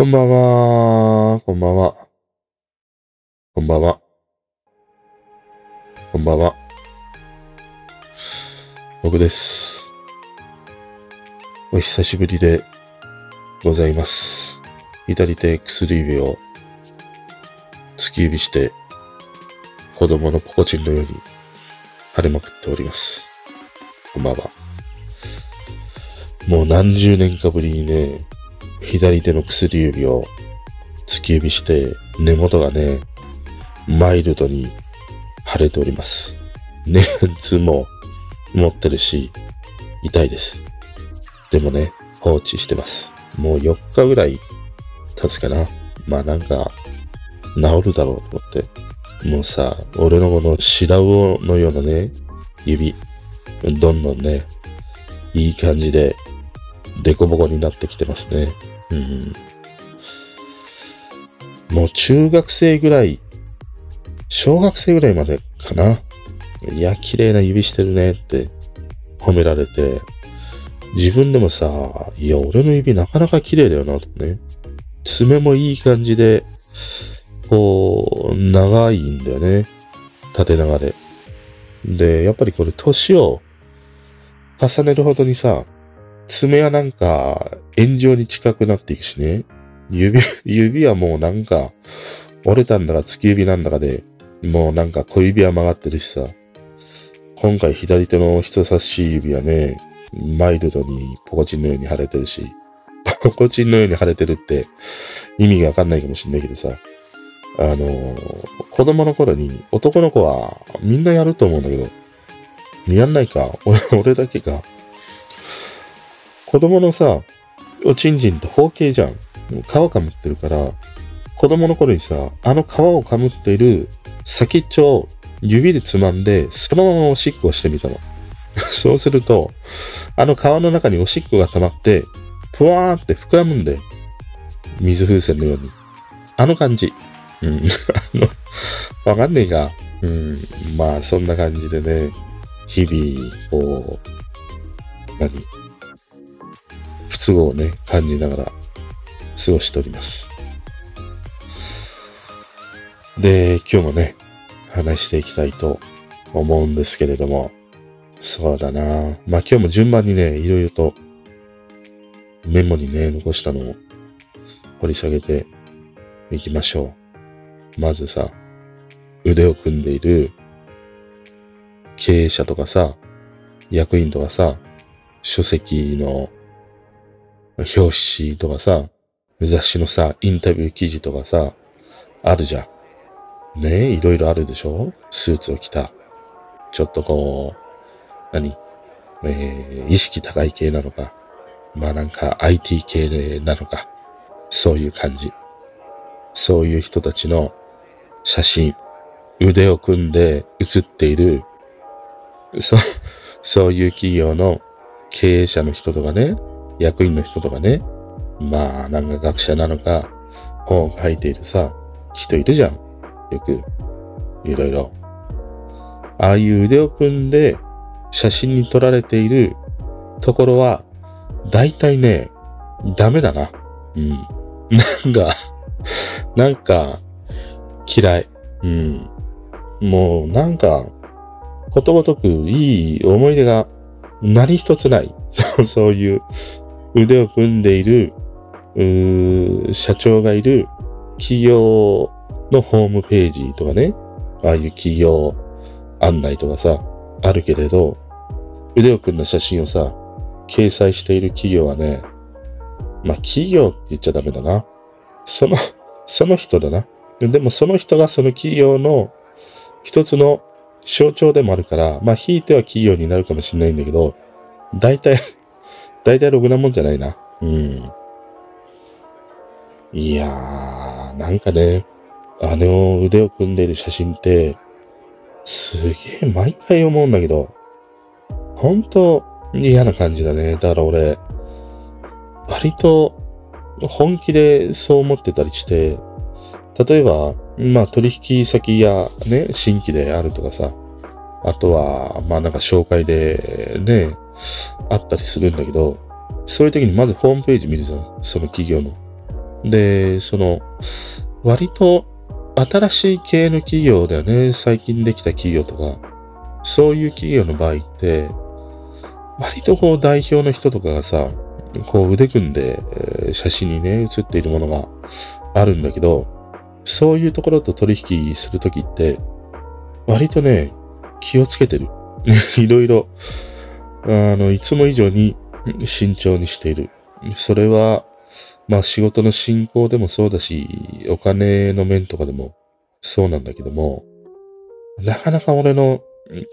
こんばんは。こんばんは。こんばんは。こんばんは。僕です。お久しぶりでございます。左手薬指を突き指して子供のポコチンのように腫れまくっております。こんばんは。もう何十年かぶりにね、左手の薬指を突き指して根元がね、マイルドに腫れております。熱も持ってるし、痛いです。でもね、放置してます。もう4日ぐらい経つかな。まあなんか、治るだろうと思って。もうさ、俺のこの白魚のようなね、指、どんどんね、いい感じで、デコボコになってきてますね。うん。もう中学生ぐらい、小学生ぐらいまでかな。いや、綺麗な指してるねって褒められて、自分でもさ、いや、俺の指なかなか綺麗だよな、とね。爪もいい感じで、こう、長いんだよね。縦長で。で、やっぱりこれ年を重ねるほどにさ、爪はなんか円状に近くなっていくしね。指、指はもうなんか折れたんだか突き指なんだかで、もうなんか小指は曲がってるしさ。今回左手の人差し指はね、マイルドにポコチンのように腫れてるし、ポコチンのように腫れてるって意味がわかんないかもしんないけどさ。あの子供の頃に男の子はみんなやると思うんだけど、やんないか俺、俺だけか。子供のさ、おちんちんって包茎じゃん。皮かむってるから、子供の頃にさ、あの皮をかむっている先っちょを指でつまんで、そのままおしっこをしてみたの。そうすると、あの皮の中におしっこが溜まって、ふわーって膨らむんで、水風船のように。あの感じ。うん。あの、わかんねえか。うん。まあ、そんな感じでね、日々、こう、何？都合をね、感じながら過ごしております。で、今日もね、話していきたいと思うんですけれども、そうだなまあ今日も順番にね、いろいろとメモにね、残したのを掘り下げていきましょう。まずさ、腕を組んでいる経営者とかさ、役員とかさ、書籍の表紙とかさ、雑誌のさ、インタビュー記事とかさ、あるじゃん。ねえ、いろいろあるでしょ？スーツを着た。ちょっとこう、何？えー、意識高い系なのか。まあなんか IT 系なのか。そういう感じ。そういう人たちの写真、腕を組んで写っている、そう、そういう企業の経営者の人とかね、役員の人とかね、まあ、なんか学者なのか、本を書いているさ、人いるじゃん。よく、いろいろ。ああいう腕を組んで写真に撮られているところは、大体ね、ダメだな。うん。なんか、なんか、嫌い。うん。もう、なんか、ことごとくいい思い出が何一つない。そ うそういう腕を組んでいる、うー社長がいる企業のホームページとかね、ああいう企業案内とかさ、あるけれど、腕を組んだ写真をさ、掲載している企業はね、まあ企業って言っちゃダメだな。その、その人だな。でもその人がその企業の一つの象徴でもあるから、まあ、ひいては企業になるかもしれないんだけど、大体、大体ろくなもんじゃないな。うん。いやー、なんかね、あの腕を組んでいる写真って、すげえ毎回思うんだけど、ほんと嫌な感じだね。だから俺、割と本気でそう思ってたりして、例えば、まあ取引先やね、新規であるとかさ、あとは、まあなんか紹介でね、あったりするんだけど、そういう時にまずホームページ見るじゃん。その企業の。で、その、割と新しい系の企業だよね。最近できた企業とか。そういう企業の場合って、割とこう代表の人とかがさ、こう腕組んで写真にね、写っているものがあるんだけど、そういうところと取引するときって、割とね、気をつけてる。いろいろ、あの、いつも以上に慎重にしている。それは、まあ仕事の進行でもそうだし、お金の面とかでもそうなんだけども、なかなか俺の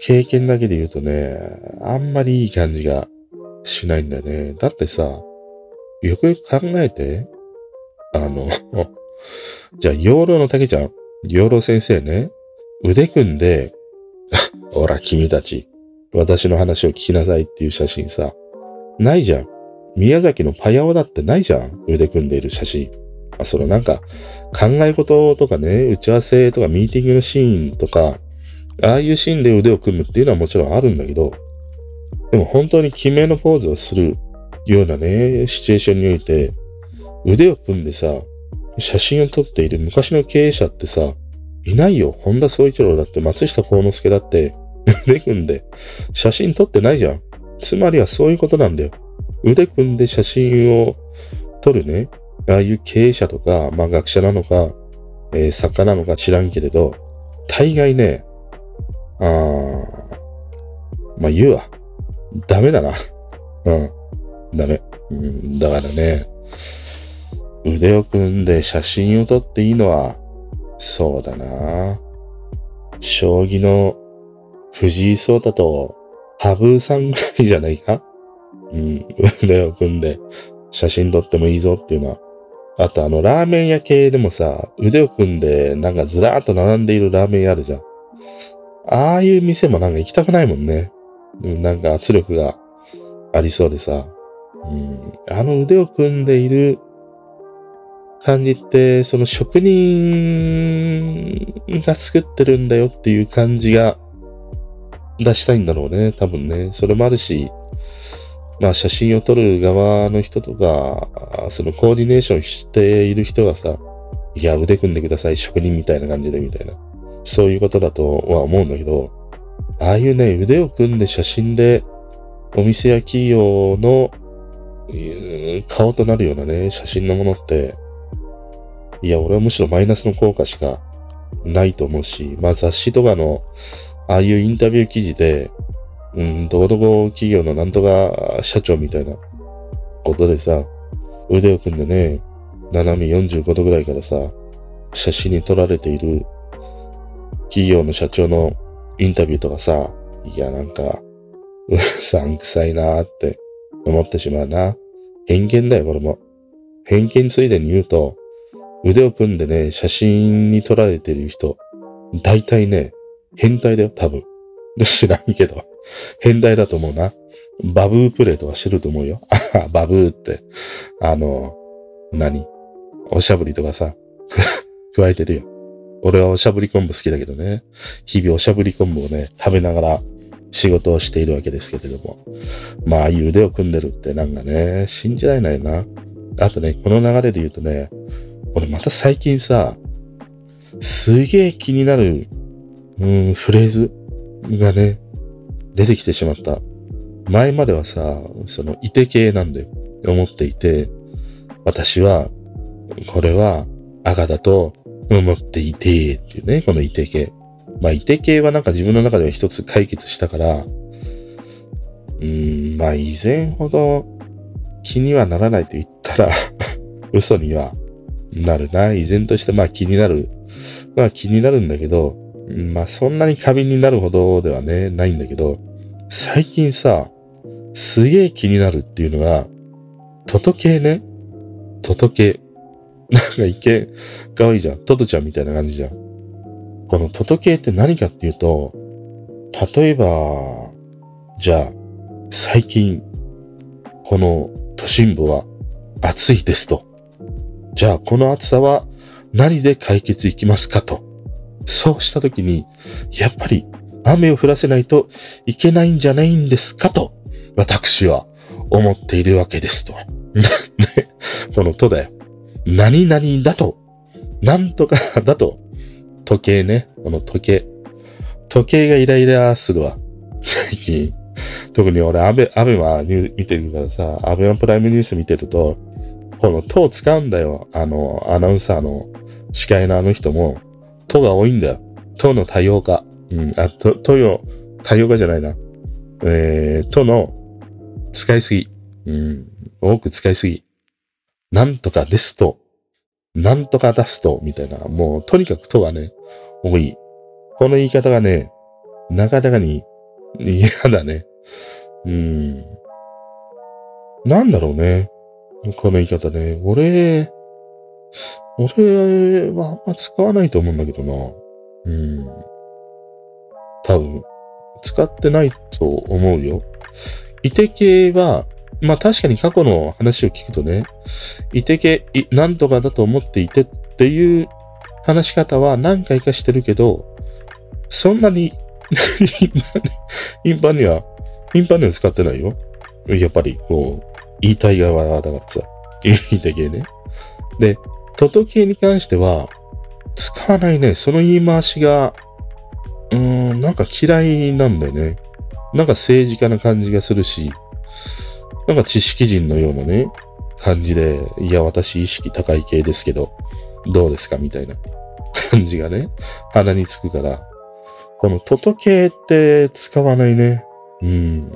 経験だけで言うとね、あんまりいい感じがしないんだよね。だってさ、よくよく考えて、あの、じゃあ、養老の竹ちゃん、養老先生ね、腕組んで、ほら、君たち、私の話を聞きなさいっていう写真さ、ないじゃん。宮崎のパヤオだってないじゃん。腕組んでいる写真。まあ、そのなんか、考え事とかね、打ち合わせとかミーティングのシーンとか、ああいうシーンで腕を組むっていうのはもちろんあるんだけど、でも本当に決めのポーズをするようなね、シチュエーションにおいて、腕を組んでさ、写真を撮っている昔の経営者ってさ、いないよ。本田宗一郎だって松下幸之助だって、腕組んで写真撮ってないじゃん。つまりはそういうことなんだよ。腕組んで写真を撮るね、ああいう経営者とか、まあ学者なのか、えー、作家なのか知らんけれど、大概ね、あー、まあ言うわ。ダメだな。うん。ダメ。うん、だからね、腕を組んで写真を撮っていいのは、そうだな。将棋の藤井聡太と羽生さんぐらいじゃないか？うん、腕を組んで写真撮ってもいいぞっていうのは。あとあの、ラーメン屋系でもさ、腕を組んでなんかずらーっと並んでいるラーメン屋あるじゃん。ああいう店もなんか行きたくないもんね。なんか圧力がありそうでさ。うん、あの腕を組んでいる感じって、その職人が作ってるんだよっていう感じが出したいんだろうね。多分ね。それもあるし、まあ写真を撮る側の人とか、そのコーディネーションしている人がさ、いや、腕組んでください、職人みたいな感じで、みたいな。そういうことだとは思うんだけど、ああいうね、腕を組んで写真で、お店や企業の顔となるようなね、写真のものって、いや、俺はむしろマイナスの効果しかないと思うし、まあ雑誌とかの、ああいうインタビュー記事で、うん、どこどこ企業のなんとか社長みたいなことでさ、腕を組んでね、斜め45度ぐらいからさ、写真に撮られている企業の社長のインタビューとかさ、いや、なんか、うさんくさいなーって思ってしまうな。偏見だよ、これも。偏見ついでに言うと、腕を組んでね、写真に撮られてる人、大体ね、変態だよ、多分。知らんけど。変態だと思うな。バブープレーとか知ると思うよ。バブーって。あの、何？おしゃぶりとかさ、加えてるよ。俺はおしゃぶり昆布好きだけどね。日々おしゃぶり昆布をね、食べながら仕事をしているわけですけれども。まあ、ああいう腕を組んでるってなんかね、信じられないな。あとね、この流れで言うとね、俺また最近さ、すげえ気になる、うん、フレーズがね、出てきてしまった。前まではさ、その、いて系なんで思っていて、私は、これは赤だと思っていて、っていうね、このいて系。まあ、いて系はなんか自分の中では一つ解決したから、うん、まあ、以前ほど気にはならないと言ったら 嘘にはなるな。依然としてまあ気になる。まあ気になるんだけど、まあそんなに過敏になるほどではね、ないんだけど、最近さ、すげえ気になるっていうのが、トト系ね。トト系。なんか一見、可愛いじゃん。トトちゃんみたいな感じじゃん。このトト系って何かっていうと、例えば、じゃあ、最近、この都心部は暑いですと。じゃあ、この暑さは何で解決いきますかと。そうしたときに、やっぱり雨を降らせないといけないんじゃないんですかと、私は思っているわけですと。ね、このとだよ。何々だと、なんとかだと、時計ね、この時計。時計がイライラするわ。最近。特に俺、アベ、アベマニュ見てるからさ、アベマプライムニュース見てると、この塔使うんだよ。あの、アナウンサーの司会のあの人も、塔が多いんだよ。塔の多様化。うん、あ、と、とよ、多様化じゃないな。えー、との使いすぎ。うん、多く使いすぎ。なんとかですと、なんとか出すと、みたいな。もう、とにかくとがね、多い。この言い方がね、なかなかに嫌だね。うん。なんだろうね。この言い方ね。俺、俺はあんま使わないと思うんだけどな。うん。多分、使ってないと思うよ。いて系は、まあ確かに過去の話を聞くとね、いてけ、なんとかだと思っていてっていう話し方は何回かしてるけど、そんなに 頻繁には、頻繁には使ってないよ。やっぱり、こう、言いたい側だからさ、言いたい系ね。で、トト系に関しては、使わないね。その言い回しが、うーん、なんか嫌いなんだよね。なんか政治家な感じがするし、なんか知識人のようなね、感じで、いや、私意識高い系ですけど、どうですかみたいな 感じがね、鼻につくから、このトト系って使わないね。うん。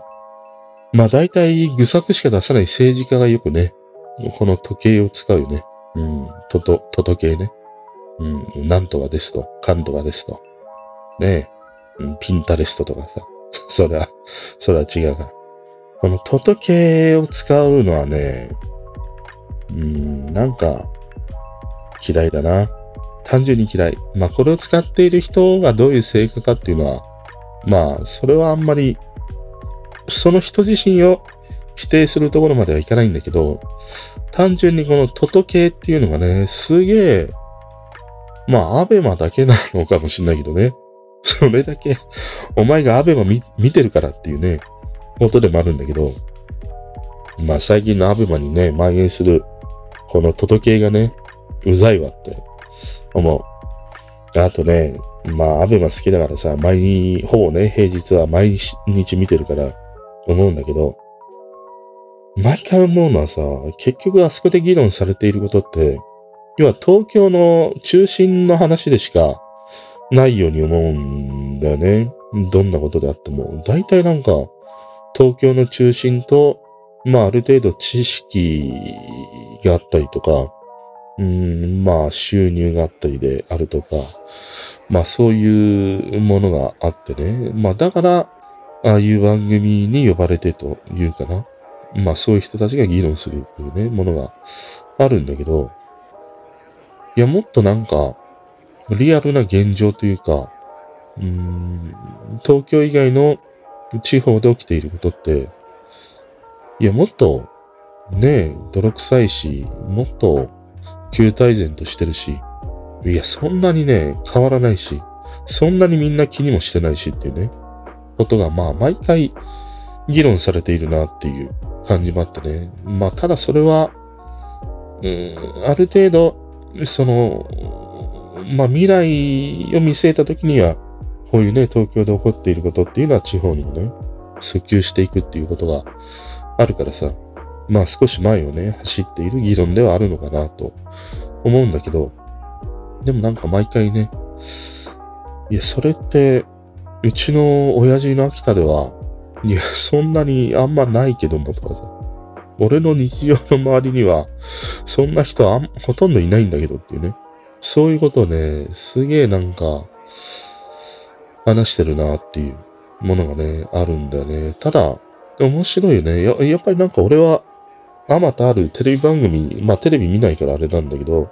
まあ大体愚作しか出さない政治家がよくね、この時計を使うよね。うん。トト、トト系ね。うん。なんとかですと、かんとかですと。ねえ。うん、ピンタレストとかさ。それは、それは違うから。このトト系を使うのはね、うん、なんか嫌いだな。単純に嫌い。まあこれを使っている人がどういう性格かっていうのは、まあそれはあんまり、その人自身を否定するところまではいかないんだけど、単純にこのトト系っていうのがね、すげえ、まあアベマだけなのかもしんないけどね。それだけ、お前がアベマ見てるからっていうね、ことでもあるんだけど、まあ最近のアベマにね、蔓延する、この届けがね、うざいわって思う。あとね、まあアベマ好きだからさ、毎日、ほぼね、平日は毎日見てるから思うんだけど、毎回思うのはさ、結局あそこで議論されていることって、要は東京の中心の話でしかないように思うんだよね。どんなことであっても。大体なんか、東京の中心と、まあある程度知識があったりとか、うん、まあ収入があったりであるとか、まあそういうものがあってね。まあだから、ああいう番組に呼ばれてというかな。まあそういう人たちが議論するというね、ものがあるんだけど、いやもっとなんか、リアルな現状というか、うん、東京以外の地方で起きていることって、いや、もっと、ね泥臭いし、もっと、旧体然としてるし、いや、そんなにね、変わらないし、そんなにみんな気にもしてないしっていうね、ことが、まあ、毎回、議論されているなっていう感じもあってね。まあ、ただそれは、うん、ある程度、その、まあ、未来を見据えたときには、こういうね、東京で起こっていることっていうのは地方にもね、訴求していくっていうことがあるからさ、まあ少し前をね、走っている議論ではあるのかなと思うんだけど、でもなんか毎回ね、いや、それって、うちの親父の秋田では、いや、そんなにあんまないけどもとかさ、俺の日常の周りには、そんな人はほとんどいないんだけどっていうね。そういうことね、すげえなんか、話してるなっていうものがね、あるんだよね。ただ、面白いよね。ややっぱりなんか俺は、あまたあるテレビ番組、まあテレビ見ないからあれなんだけど、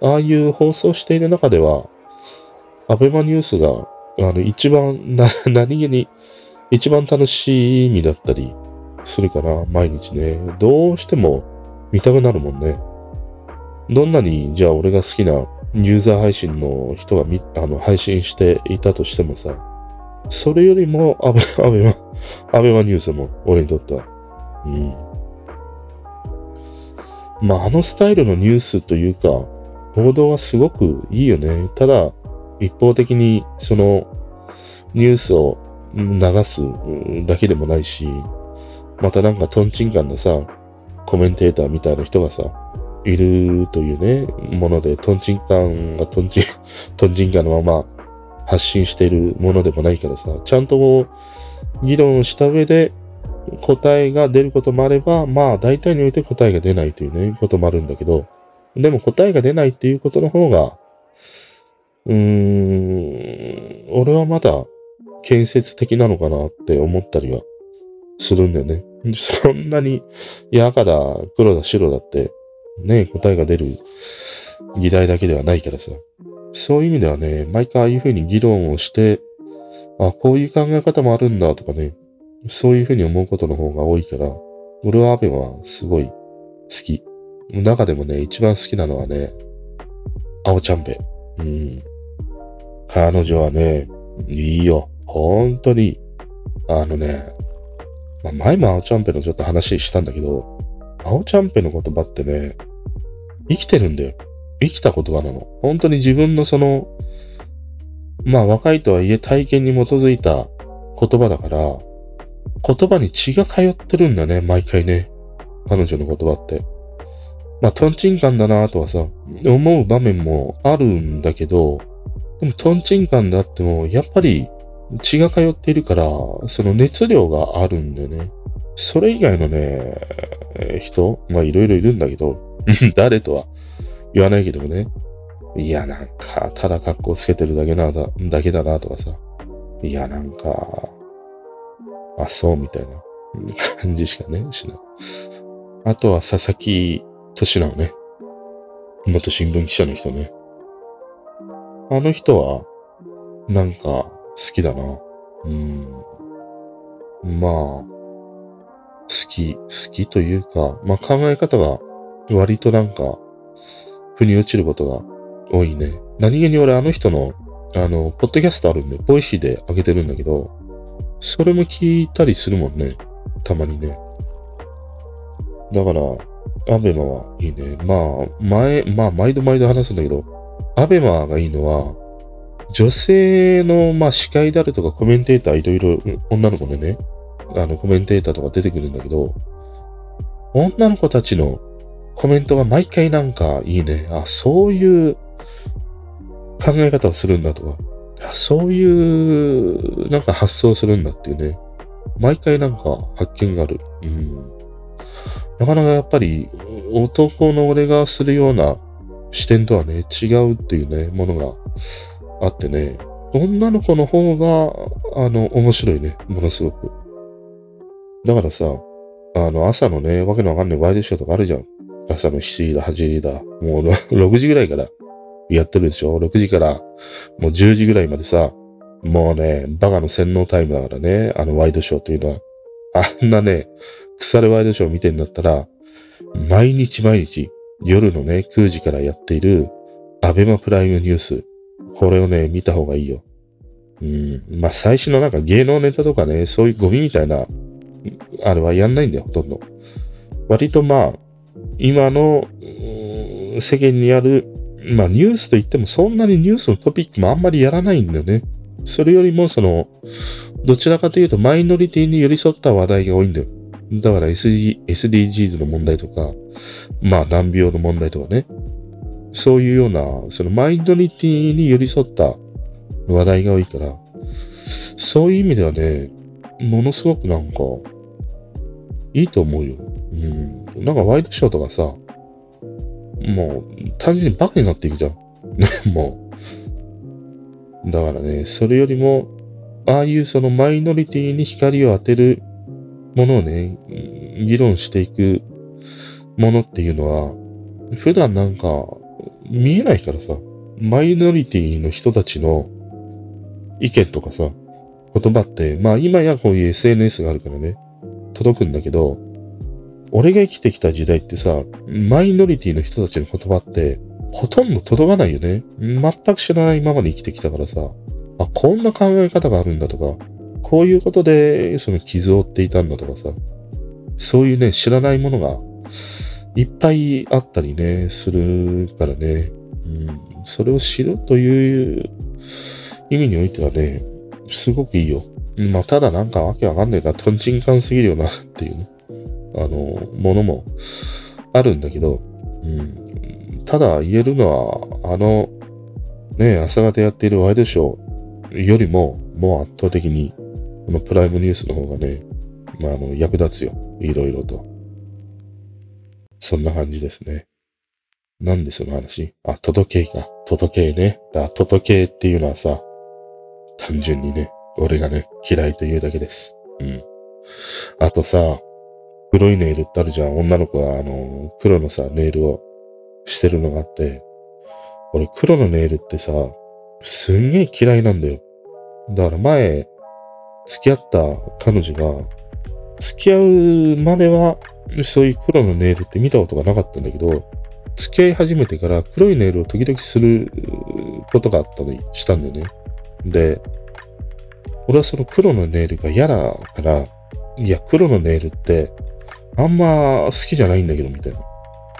ああいう放送している中では、アベマニュースが、あの、一番、な、何気に、一番楽しみだったりするから、毎日ね。どうしても見たくなるもんね。どんなに、じゃあ俺が好きなユーザー配信の人がみあの配信していたとしてもさ、それよりもアベ、アベマ、アベマニュースも俺にとっては。うん。まあ、あのスタイルのニュースというか、報道はすごくいいよね。ただ、一方的にそのニュースを流すだけでもないし、またなんかトンチンカンなさ、コメンテーターみたいな人がさ、いるというね、もので、トンチンカンがトンチン、トンチンカンのまま発信しているものでもないからさ、ちゃんと議論した上で答えが出ることもあれば、まあ大体において答えが出ないというね、こともあるんだけど、でも答えが出ないっていうことの方が、うーん、俺はまだ建設的なのかなって思ったりはするんだよね。そんなに、いや赤だ、黒だ、白だって、ね、答えが出る議題だけではないからさ。そういう意味ではね、毎回ああいうふうに議論をして、あ、こういう考え方もあるんだとかね、そういうふうに思うことの方が多いから、俺はアベはすごい好き。中でもね、一番好きなのはね、青ちゃんべ。うん。彼女はね、いいよ。本当に。あのね、まあ、前も青ちゃんぺのちょっと話したんだけど、青ちゃんぺの言葉ってね、生きてるんだよ。生きた言葉なの。本当に自分のその、まあ若いとはいえ体験に基づいた言葉だから、言葉に血が通ってるんだね、毎回ね。彼女の言葉って。まあ、トンチンカンだなとはさ、思う場面もあるんだけど、でもトンチンカンであっても、やっぱり血が通っているから、その熱量があるんだよね。それ以外のね、人、まあいろいろいるんだけど、誰とは言わないけどもね。いや、なんか、ただ格好つけてるだけなだ、だけだなとかさ。いや、なんか、あ、そうみたいな 感じしかね、しない。あとは佐々木俊直ね。元新聞記者の人ね。あの人は、なんか、好きだな。うん。まあ、好き、好きというか、まあ考え方が割となんか、腑に落ちることが多いね。何気に俺あの人の、あの、ポッドキャストあるんで、ボイシーで上げてるんだけど、それも聞いたりするもんね。たまにね。だから、アベマはいいね。まあ、前、まあ、毎度毎度話すんだけど、アベマがいいのは、女性の、まあ、司会であるとかコメンテーターいろいろ、女の子でね、あの、コメンテーターとか出てくるんだけど、女の子たちのコメントが毎回なんかいいね。あ、そういう考え方をするんだとか、そういうなんか発想するんだっていうね。毎回なんか発見がある。うん。なかなかやっぱり男の俺がするような視点とはね、違うっていうね、ものがあってね、女の子の方が、あの、面白いね、ものすごく。だからさ、あの、朝のね、わけのわかんないワイドショーとかあるじゃん。朝の7時だ、8時だ、もう 6時ぐらいからやってるでしょ ?6 時からもう10時ぐらいまでさ、もうね、バカの洗脳タイムだからね、あのワイドショーというのは。あんなね、腐るワイドショー見てんだったら、毎日毎日夜のね、9時からやっているアベマプライムニュース。これをね、見た方がいいよ。うん。まあ、最初のなんか芸能ネタとかね、そういうゴミみたいな、あれはやんないんだよ、ほとんど。割とまあ、今の世間にある、まあニュースといってもそんなにニュースのトピックもあんまりやらないんだよね。それよりもその、どちらかというとマイノリティに寄り添った話題が多いんだよ。だから SD SDGs の問題とか、まあ難病の問題とかね。そういうような、そのマイノリティに寄り添った話題が多いから、そういう意味ではね、ものすごくなんか、いいと思うよ。うん。なんかワイドショーとかさ、もう単純にバカになっていくじゃん。もう。だからね、それよりも、ああいうそのマイノリティに光を当てるものをね、議論していくものっていうのは、普段なんか見えないからさ、マイノリティの人たちの意見とかさ、言葉って、まあ今やこういう SNS があるからね、届くんだけど、俺が生きてきた時代ってさ、マイノリティの人たちの言葉って、ほとんど届かないよね。全く知らないままに生きてきたからさ、あ、こんな考え方があるんだとか、こういうことで、その傷を負っていたんだとかさ、そういうね、知らないものがいっぱいあったりね、するからね。うん、それを知るという意味においてはね、すごくいいよ。まあ、ただなんかわけわかんないな、トンチンカンすぎるよなっていうね、あの、ものもあるんだけど、うん、ただ言えるのは、あの、ね、朝方やっているワイドショーよりも、もう圧倒的に、このプライムニュースの方がね、まあ、あの、役立つよ。いろいろと。そんな感じですね。なんでその話？あ、届けか。届けね。だ、届けっていうのはさ、単純にね、俺がね、嫌いというだけです。うん。あとさ、黒いネイルってあるじゃん。女の子は、あの、黒のさ、ネイルをしてるのがあって、俺黒のネイルってさ、すんげえ嫌いなんだよ。だから前、付き合った彼女が、付き合うまでは、そういう黒のネイルって見たことがなかったんだけど、付き合い始めてから黒いネイルを時々することがあったりしたんだよね。で、俺はその黒のネイルが嫌だから、いや、黒のネイルってあんま好きじゃないんだけど、みたいな。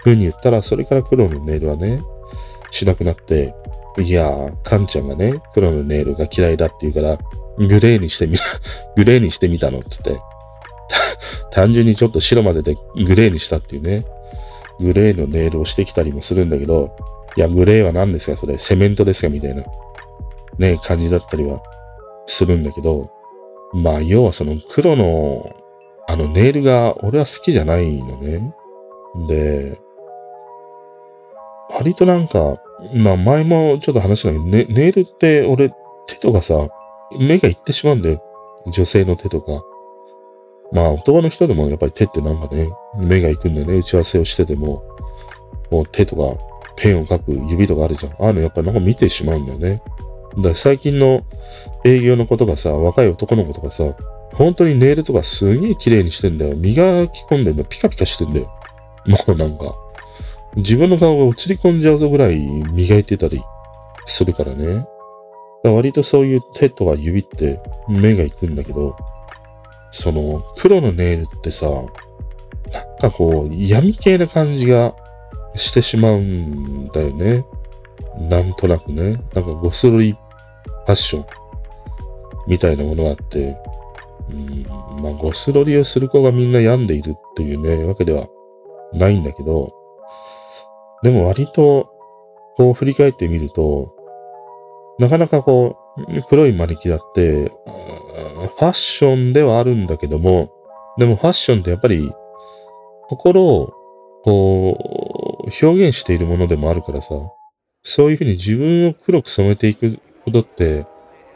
ふうに言ったら、それから黒のネイルはね、しなくなって、いやー、カンちゃんがね、黒のネイルが嫌いだって言うから、グレーにしてみた、グレーにしてみたのって言って、単純にちょっと白まででグレーにしたっていうね、グレーのネイルをしてきたりもするんだけど、いや、グレーは何ですか？それ、セメントですか？みたいな、ね、感じだったりはするんだけど、まあ、要はその黒の、あのネイルが俺は好きじゃないのね。で、割となんか、まあ前もちょっと話したけど、ね、ネイルって俺手とかさ、目がいってしまうんだよ。女性の手とか。まあ男の人でもやっぱり手ってなんかね、目が行くんだよね。打ち合わせをしてても、もう手とかペンを書く指とかあるじゃん。ああいうのやっぱりなんか見てしまうんだよね。だから最近の営業の子とかさ、若い男の子とかさ、本当にネイルとかすげえ綺麗にしてんだよ。磨き込んでんだよ。ピカピカしてんだよ。もうなんか、自分の顔が映り込んじゃうぞぐらい磨いてたりするからね。割とそういう手とか指って目が行くんだけど、その黒のネイルってさ、なんかこう闇系な感じがしてしまうんだよね。なんとなくね。なんかゴスロリファッションみたいなものがあって、うん、まあゴスロリをする子がみんな病んでいるっていうね、わけではないんだけど、でも割とこう振り返ってみると、なかなかこう、黒いマニキュアって、ファッションではあるんだけども、でもファッションってやっぱり、心を、こう、表現しているものでもあるからさ、そういうふうに自分を黒く染めていくことって、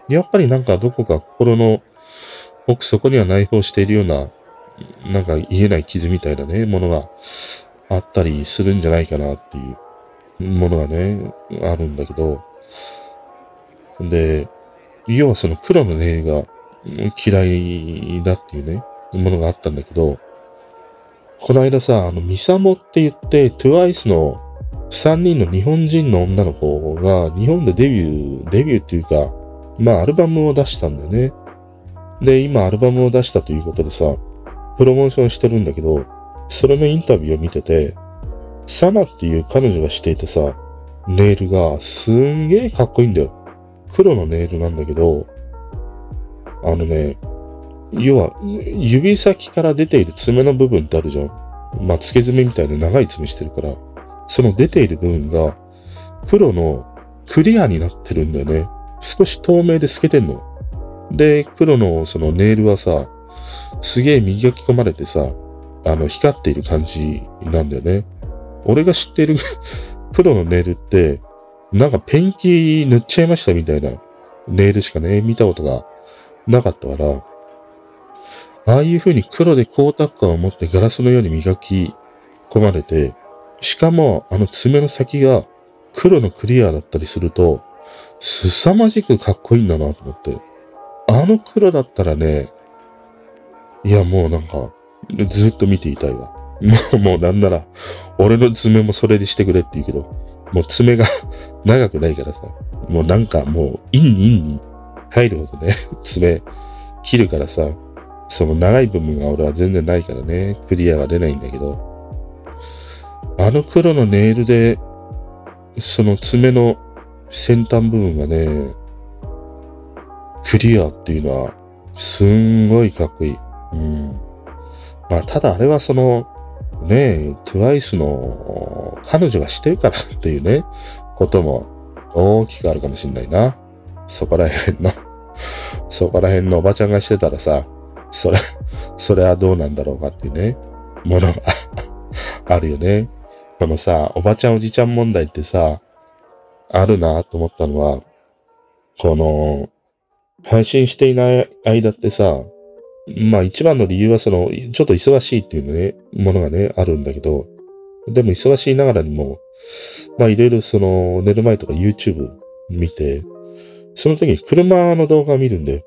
やっぱりなんかどこか心の奥底には内包しているような、なんか言えない傷みたいなね、ものがあったりするんじゃないかなっていうものがね、あるんだけど、で、要はその黒のネイルが嫌いだっていうね、ものがあったんだけど、この間さ、あの、ミサモって言って、トゥワイスの3人の日本人の女の子が日本でデビュー、デビューっていうか、まあアルバムを出したんだよね。で、今アルバムを出したということでさ、プロモーションしてるんだけど、それのインタビューを見てて、サナっていう彼女がしていてさ、ネイルがすんげえかっこいいんだよ。黒のネイルなんだけど、あのね、要は、指先から出ている爪の部分ってあるじゃん。まあ、付け爪みたいな長い爪してるから、その出ている部分が、黒のクリアになってるんだよね。少し透明で透けてんの。で、黒のそのネイルはさ、すげえ磨き込まれてさ、あの、光っている感じなんだよね。俺が知っている 黒のネイルって、なんかペンキ塗っちゃいましたみたいなネイルしかね、見たことがなかったから、ああいう風に黒で光沢感を持ってガラスのように磨き込まれて、しかもあの爪の先が黒のクリアだったりすると、凄まじくかっこいいんだなと思って。あの黒だったらね、いやもうなんか、ずっと見ていたいわ。もう、もうなんなら、俺の爪もそれにしてくれって言うけど、もう爪が 長くないからさ、もうなんかもう、インインに入るほどね、爪切るからさ、その長い部分が俺は全然ないからね、クリアが出ないんだけど、あの黒のネイルで、その爪の先端部分がね、クリアっていうのは、すんごいかっこいい。うん。まあ、ただあれはその、ねえ、TWICE の彼女がしてるからっていうね、ことも大きくあるかもしんないな。そこら辺の そこら辺のおばちゃんがしてたらさ、それ、それはどうなんだろうかっていうね、ものが あるよね。このさ、おばちゃんおじちゃん問題ってさ、あるなと思ったのは、この、配信していない間ってさ、まあ一番の理由はその、ちょっと忙しいっていうね、ものがね、あるんだけど、でも忙しいながらにも、まあいろいろその、寝る前とか YouTube 見て、その時に車の動画を見るんで、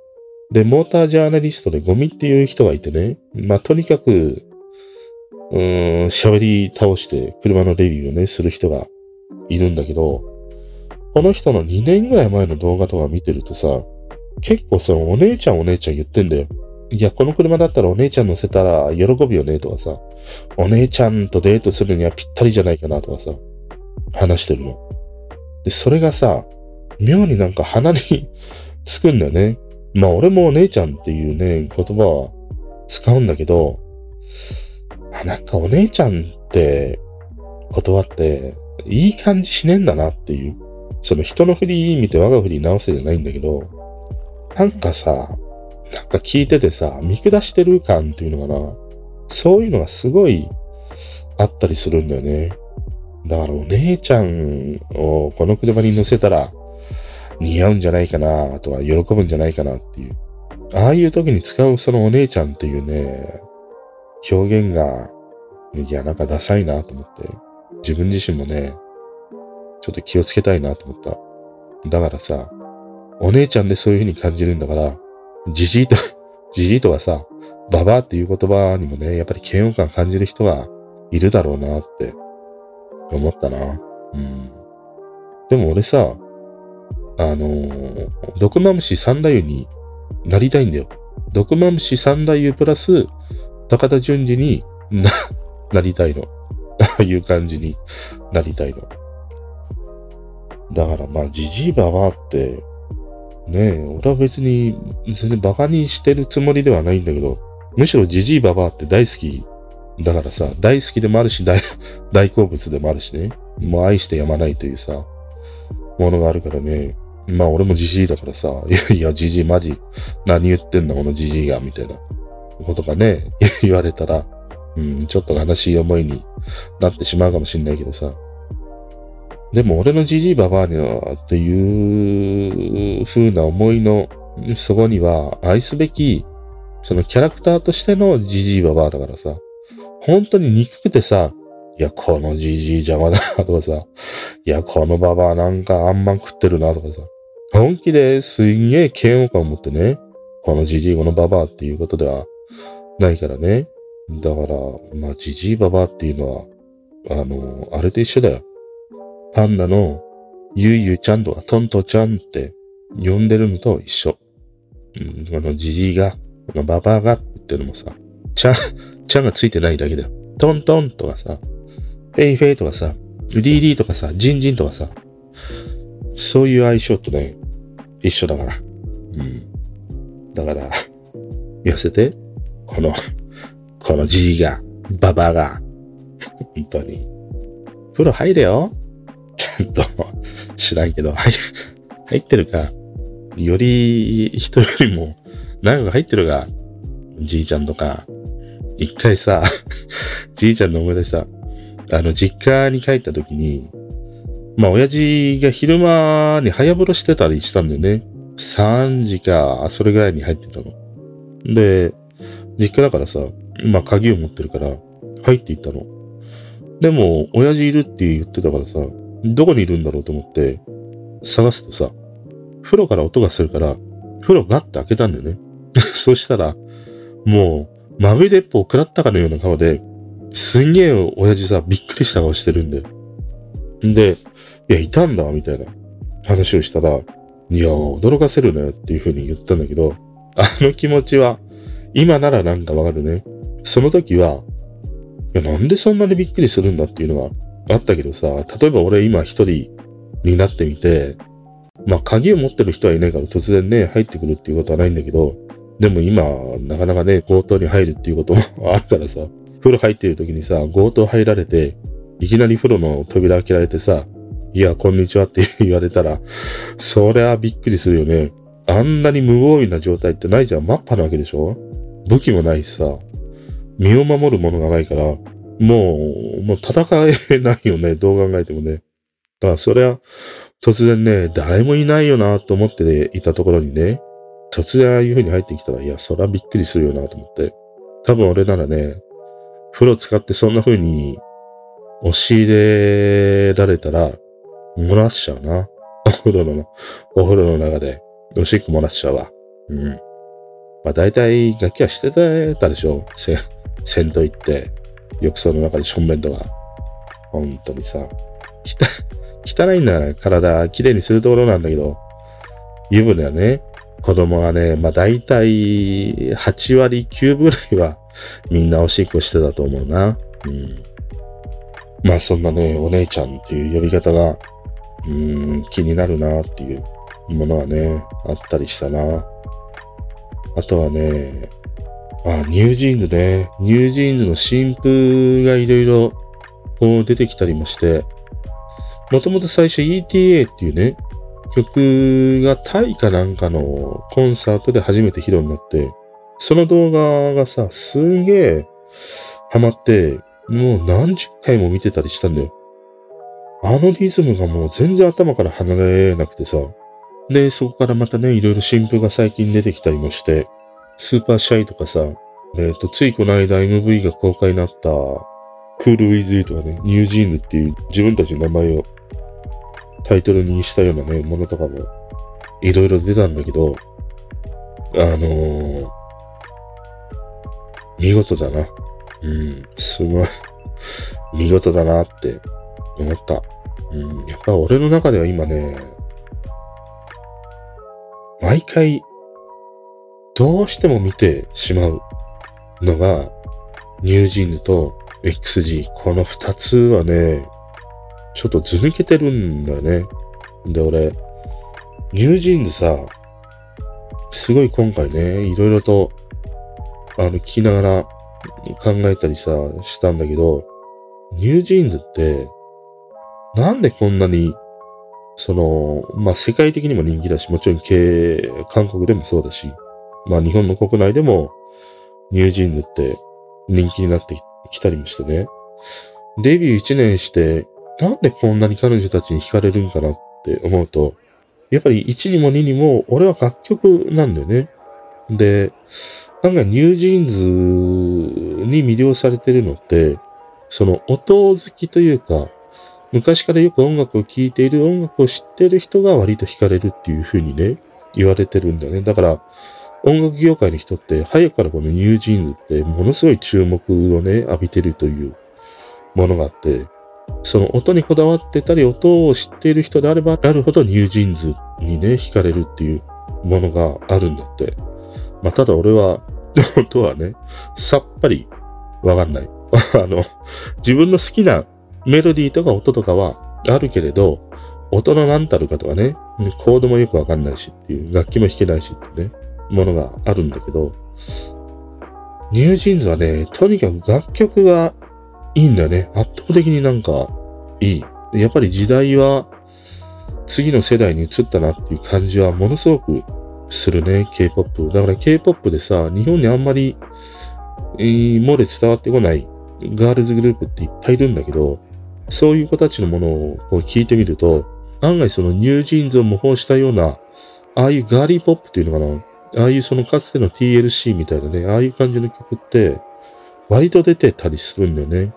で、モータージャーナリストでゴミっていう人がいてね、まあとにかく、うーん、喋り倒して車のレビューをね、する人がいるんだけど、この人の2年ぐらい前の動画とか見てるとさ、結構そのお姉ちゃんお姉ちゃん言ってんだよ。いや、この車だったらお姉ちゃん乗せたら喜ぶよねとかさ、お姉ちゃんとデートするにはぴったりじゃないかなとかさ、話してるの。で、それがさ、妙になんか鼻に つくんだよね。まあ俺もお姉ちゃんっていうね、言葉は使うんだけど、なんかお姉ちゃんって言葉っていい感じしねえんだなっていう。その人の振り見て我が振り直せじゃないんだけど、なんかさ、なんか聞いててさ、見下してる感っていうのかな。そういうのがすごいあったりするんだよね。だからお姉ちゃんをこの車に乗せたら似合うんじゃないかなあとか喜ぶんじゃないかなっていう。ああいう時に使うそのお姉ちゃんっていうね、表現が、いや、なんかダサいなと思って、自分自身もね、ちょっと気をつけたいなと思った。だからさ、お姉ちゃんでそういう風に感じるんだから、じじいと、じじいとかさ、ババアっていう言葉にもね、やっぱり嫌悪感感じる人がいるだろうなって思ったな。うん。でも俺さ、あの、毒マムシ三太夫になりたいんだよ。毒マムシ三太夫プラス、高田純次にな、なりたいの。あ あいう感じになりたいの。だからまあ、じじいばばって、ねえ、俺は別に全然バカにしてるつもりではないんだけど、むしろじじいばばって大好き。だからさ、大好きでもあるし、大、大好物でもあるしね。もう愛してやまないというさ、ものがあるからね。まあ俺もじじいだからさ、いやいや、じじいマジ、何言ってんだこのじじいが、みたいなことがね、言われたら、うん、ちょっと悲しい思いになってしまうかもしんないけどさ。でも俺のじじいばばあにはっていう風な思いのそこには愛すべきそのキャラクターとしてのじじいばばあだからさ、本当に憎くてさ、いや、このじじい邪魔だなとかさ、いや、このばばあなんかあんまん食ってるなとかさ、本気ですんげえ嫌悪感を持ってね、このじじいこのばばあっていうことではないからね。だから、まあ、じじいばばあっていうのは、あの、あれと一緒だよ。パンダのゆいゆちゃんとかトントちゃんって呼んでるのと一緒。うん、このじじいが、このババアがって言ってるのもさ、ちゃん、ちゃんがついてないだけだよ。トントンとかさ、フェイフェイとかさ、リーリーとかさ、ジンジンとかさ、そういう愛称とね、一緒だから。うん。だから、痩せて、この、このじいが、ババアが、本当に。風呂入れよ。ちゃんと、知らんけど、入、入ってるか。より、人よりも、長く入ってるが、じいちゃんとか、一回さ、じいちゃんの思い出した。あの、実家に帰った時に、まあ、親父が昼間に早風呂してたりしたんだよね。3時か、それぐらいに入ってたの。で、実家だからさ、まあ、鍵を持ってるから、入っていったの。でも、親父いるって言ってたからさ、どこにいるんだろうと思って、探すとさ、風呂から音がするから、風呂ガッて開けたんだよね。そしたら、もう、豆鉄砲を食らったかのような顔で、すんげえ親父さ、びっくりした顔してるんで。で、いや、いたんだ、みたいな話をしたら、いや、驚かせるねっていう風に言ったんだけど、あの気持ちは、今ならなんかわかるね。その時は、いや、なんでそんなにびっくりするんだっていうのがあったけどさ、例えば俺今一人になってみて、まあ鍵を持ってる人はいないから突然ね、入ってくるっていうことはないんだけど、でも今、なかなかね、強盗に入るっていうこともあるからさ、風呂入ってる時にさ、強盗入られて、いきなり風呂の扉開けられてさ、いや、こんにちはって 言われたら、そりゃびっくりするよね。あんなに無防備な状態ってないじゃん。マッパなわけでしょ？武器もないしさ、身を守るものがないから、もう、もう戦えないよね。どう考えてもね。だからそれは、突然ね、誰もいないよなと思っていたところにね、突然ああいう風に入ってきたら、いや、そりゃびっくりするよなと思って。多分俺ならね、風呂使ってそんな風に押し入れられたら、漏らしちゃうな。お風呂の、お風呂の中で、おしっこ漏らしちゃうわ。うん。まあ大体楽器はしてたでしょ。せ、せんと行って、浴槽の中で正面とか。本当にさ。汚、いんだから体きれいにするところなんだけど、湯船はね、子供はね、まあ大体8割9分ぐらいはみんなおしっこしてたと思うな。うん。まあそんなね、お姉ちゃんっていう呼び方が、うーん、気になるなっていうものはね、あったりしたな。あとはね、あ、ニュージーンズね。ニュージーンズの新譜がいろいろ出てきたりもして、もともと最初 ETA っていうね、曲がタイかなんかのコンサートで初めて披露になって、その動画がさ、すんげえハマって、もう何十回も見てたりしたんだよ。あのリズムがもう全然頭から離れなくてさ。で、そこからまたね、いろいろ新譜が最近出てきたりもして、スーパーシャイとかさ、えっ、ー、と、ついこの間 MV が公開になった、クールウィズイとかね、ニュージーヌっていう自分たちの名前をタイトルにしたようなね、ものとかも、いろいろ出たんだけど、あのー、見事だな。うん、すごい見事だなって思った。うん、やっぱ俺の中では今ね、毎回、どうしても見てしまうのが、ニュージーヌと XG。この二つはね、ちょっとず抜けてるんだよね。で、俺、ニュージーンズさ、すごい今回ね、いろいろと、あの、聞きながら考えたりさ、したんだけど、ニュージーンズって、なんでこんなに、その、まあ、世界的にも人気だし、もちろんけ、韓国でもそうだし、まあ、日本の国内でも、ニュージーンズって人気になってきたりもしてね。デビュー1年して、なんでこんなに彼女たちに惹かれるんかなって思うと、やっぱり1にも2にも、俺は楽曲なんだよね。で、案外ニュージーンズに魅了されてるのって、その音好きというか、昔からよく音楽を聴いている音楽を知ってる人が割と惹かれるっていう風にね、言われてるんだよね。だから、音楽業界の人って早くからこのニュージーンズってものすごい注目をね、浴びてるというものがあって、その音にこだわってたり、音を知っている人であればあるほどニュージーンズにね、惹かれるっていうものがあるんだって。まあ、ただ俺は、音はね、さっぱりわかんない。あの、自分の好きなメロディーとか音とかはあるけれど、音の何たるかとかね、コードもよくわかんないしっていう、楽器も弾けないしってね、ものがあるんだけど、ニュージーンズはね、とにかく楽曲がいいんだよね。圧倒的になんかいい。やっぱり時代は次の世代に移ったなっていう感じはものすごくするね、K-POP。だから K-POP でさ、日本にあんまり、えー、漏れ伝わってこないガールズグループっていっぱいいるんだけど、そういう子たちのものをこう聞いてみると、案外そのニュージーンズを模倣したような、ああいうガーリーポップっていうのかな、ああいうそのかつての TLC みたいなね、ああいう感じの曲って、割と出てたりするんだよね。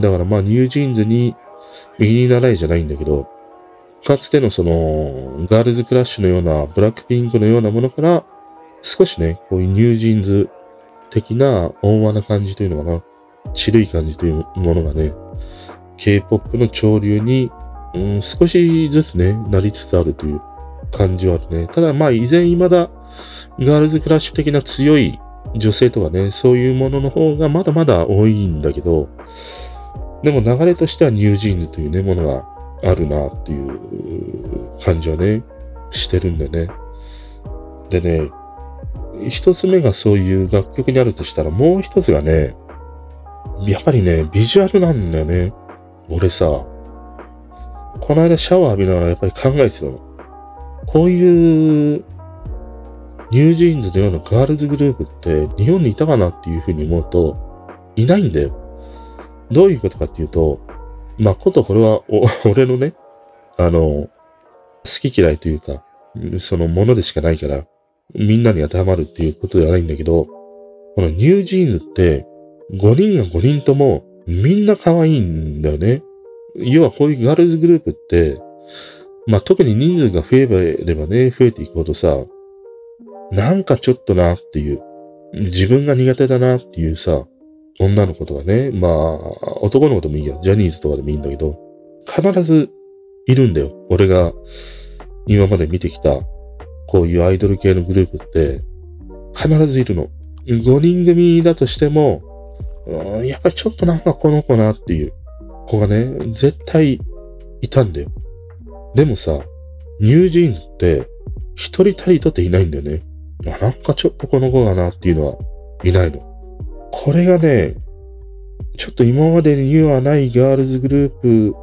だからまあニュージーンズに右に倣いじゃないんだけど、かつてのそのガールズクラッシュのようなブラックピンクのようなものから少しね、こういうニュージーンズ的な温和な感じというのかな、チルい感じというものがね、K-POP の潮流に、うん、少しずつね、なりつつあるという感じはあるね。ただまあ依然未だガールズクラッシュ的な強い女性とかね、そういうものの方がまだまだ多いんだけど、でも流れとしてはニュージーンズというね、ものがあるなっていう感じはね、してるんでね。でね、一つ目がそういう楽曲にあるとしたら、もう一つがね、やっぱりね、ビジュアルなんだよね。俺さ、この間シャワー浴びながらやっぱり考えてたの。こういうニュージーンズのようなガールズグループって日本にいたかなっていうふうに思うと、いないんだよ。どういうことかっていうと、まあ、ことこれは 俺のね、あの、好き嫌いというか、そのものでしかないから、みんなに当てはまるっていうことではないんだけど、このニュージーンズって5人が5人ともみんな可愛いんだよね。要はこういうガールズグループって、まあ、特に人数が増えればね、増えていくほどさ、なんかちょっとなっていう、自分が苦手だなっていうさ、女の子とかね、まあ、男の子でもいいや、ジャニーズとかでもいいんだけど、必ずいるんだよ。俺が今まで見てきた、こういうアイドル系のグループって、必ずいるの。5人組だとしても、やっぱりちょっとなんかこの子なっていう子がね、絶対いたんだよ。でもさ、ニュージーンズって一人たりとっていないんだよね。なんかちょっとこの子がなっていうのはいないの。これがね、ちょっと今までにはないガールズグループ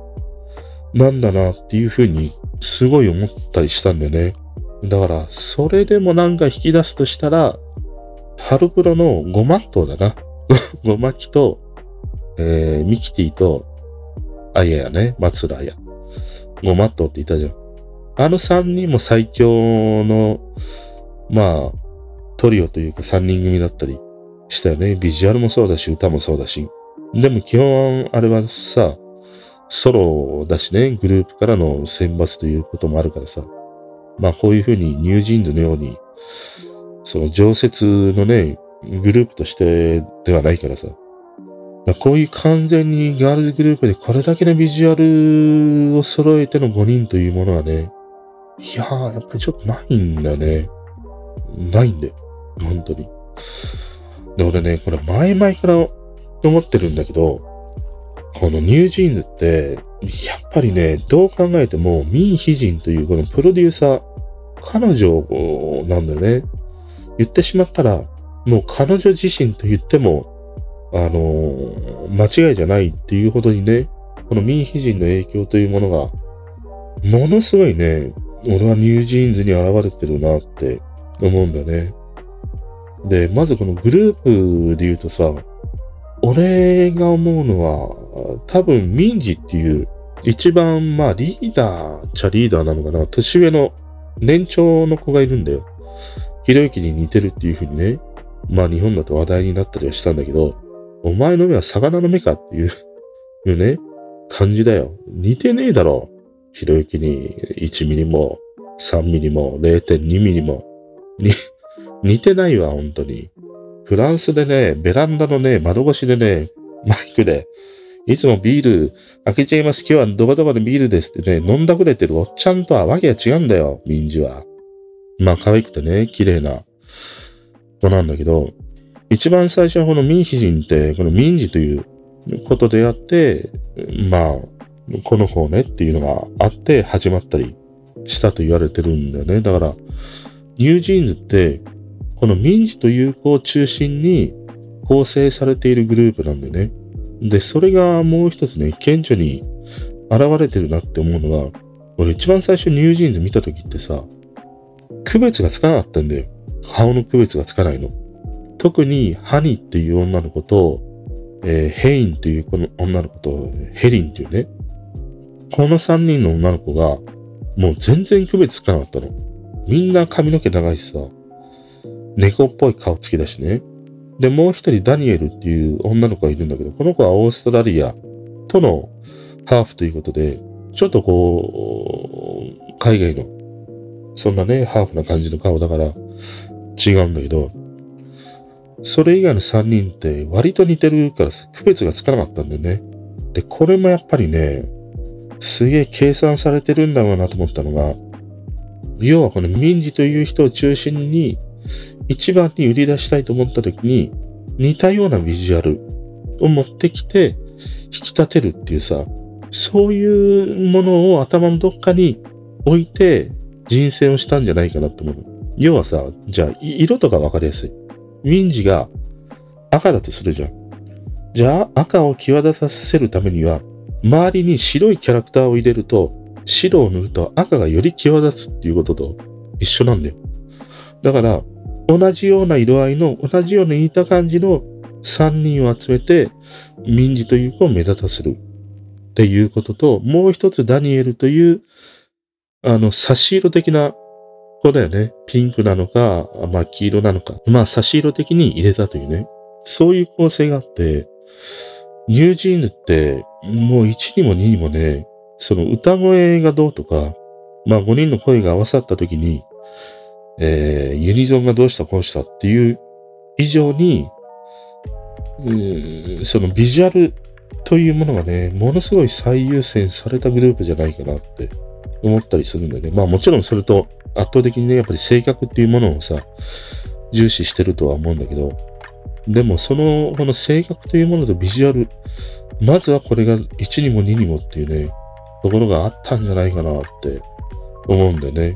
なんだなっていうふうにすごい思ったりしたんだよね。だから、それでもなんか引き出すとしたら、ハルプロのゴマットだな。ゴマキと、えー、ミキティと、あややね、松浦や。ゴマットって言ったじゃん。あの三人も最強の、まあ、トリオというか三人組だったりしたよね。ビジュアルもそうだし、歌もそうだし。でも基本、あれはさ、ソロだしね、グループからの選抜ということもあるからさ。まあこういうふうにニュージーンズのように、その常設のね、グループとしてではないからさ。こういう完全にガールズグループでこれだけのビジュアルを揃えての5人というものはね、いやー、やっぱりちょっとないんだね。ないんだよ。本当に。で、俺ね、これ前々から思ってるんだけど、このニュージーンズって、やっぱりね、どう考えても、ミン・ヒジンというこのプロデューサー、彼女なんだよね。言ってしまったら、もう彼女自身と言っても、あの間違いじゃないっていうほどにね、このミン・ヒジンの影響というものが、ものすごいね、俺はニュージーンズに現れてるなって思うんだよね。で、まずこのグループで言うとさ、俺が思うのは、多分民事っていう一番まあリーダーっちゃリーダーなのかな。年上の年長の子がいるんだよ。ひろゆきに似てるっていう風にね、まあ日本だと話題になったりはしたんだけど、お前の目は魚の目かっていういうね、感じだよ。似てねえだろ。ひろゆきに1ミリも3ミリも0.2ミリも。似てないわ、本当に。フランスでね、ベランダのね、窓越しでね、マイクで、いつもビール開けちゃいます。今日はどこどこでビールですってね、飲んだくれてるおっちゃんとはわけが違うんだよ、民事は。まあ可愛くてね、綺麗な子なんだけど、一番最初はこの民主人って、この民事ということであって、まあ、この子ねっていうのがあって始まったりしたと言われてるんだよね。だから、ニュージーンズって、このミンジと友好を中心に構成されているグループなんでね。で、それがもう一つね、顕著に現れてるなって思うのが、俺一番最初ニュージーンズ見た時ってさ、区別がつかなかったんだよ。顔の区別がつかないの。特にハニーっていう女の子と、えー、ヘインというこの女の子とヘリンっていうね、この三人の女の子がもう全然区別つかなかったの。みんな髪の毛長いしさ、猫っぽい顔つきだしね。で、もう一人ダニエルっていう女の子がいるんだけど、この子はオーストラリアとのハーフということで、ちょっとこう、海外の、そんなね、ハーフな感じの顔だから違うんだけど、それ以外の3人って割と似てるから区別がつかなかったんだよね。で、これもやっぱりね、すげえ計算されてるんだろうなと思ったのが、要はこの民事という人を中心に一番に売り出したいと思った時に似たようなビジュアルを持ってきて引き立てるっていうさ、そういうものを頭のどっかに置いて人選をしたんじゃないかなと思う。要はさ、じゃあ、色とかわかりやすい。民事が赤だとするじゃん。じゃあ、赤を際立たせるためには、周りに白いキャラクターを入れると、白を塗ると赤がより際立つっていうことと一緒なんだよ。だから、同じような色合いの、同じような似た感じの3人を集めて、民事という子を目立たせる。っていうことと、もう一つダニエルという、あの、差し色的な子だよね。ピンクなのか、まあ黄色なのか。まあ差し色的に入れたというね。そういう構成があって、ニュージーンズって、もう1にも2にもね、その歌声がどうとか、まあ5人の声が合わさった時に、えー、ユニゾンがどうしたこうしたっていう以上に、そのビジュアルというものがね、ものすごい最優先されたグループじゃないかなって思ったりするんだよね。まあもちろんそれと圧倒的にね、やっぱり性格っていうものをさ、重視してるとは思うんだけど、でもその、この性格というものとビジュアル、まずはこれが1にも2にもっていうね、ところがあったんじゃないかなって思うんだよね。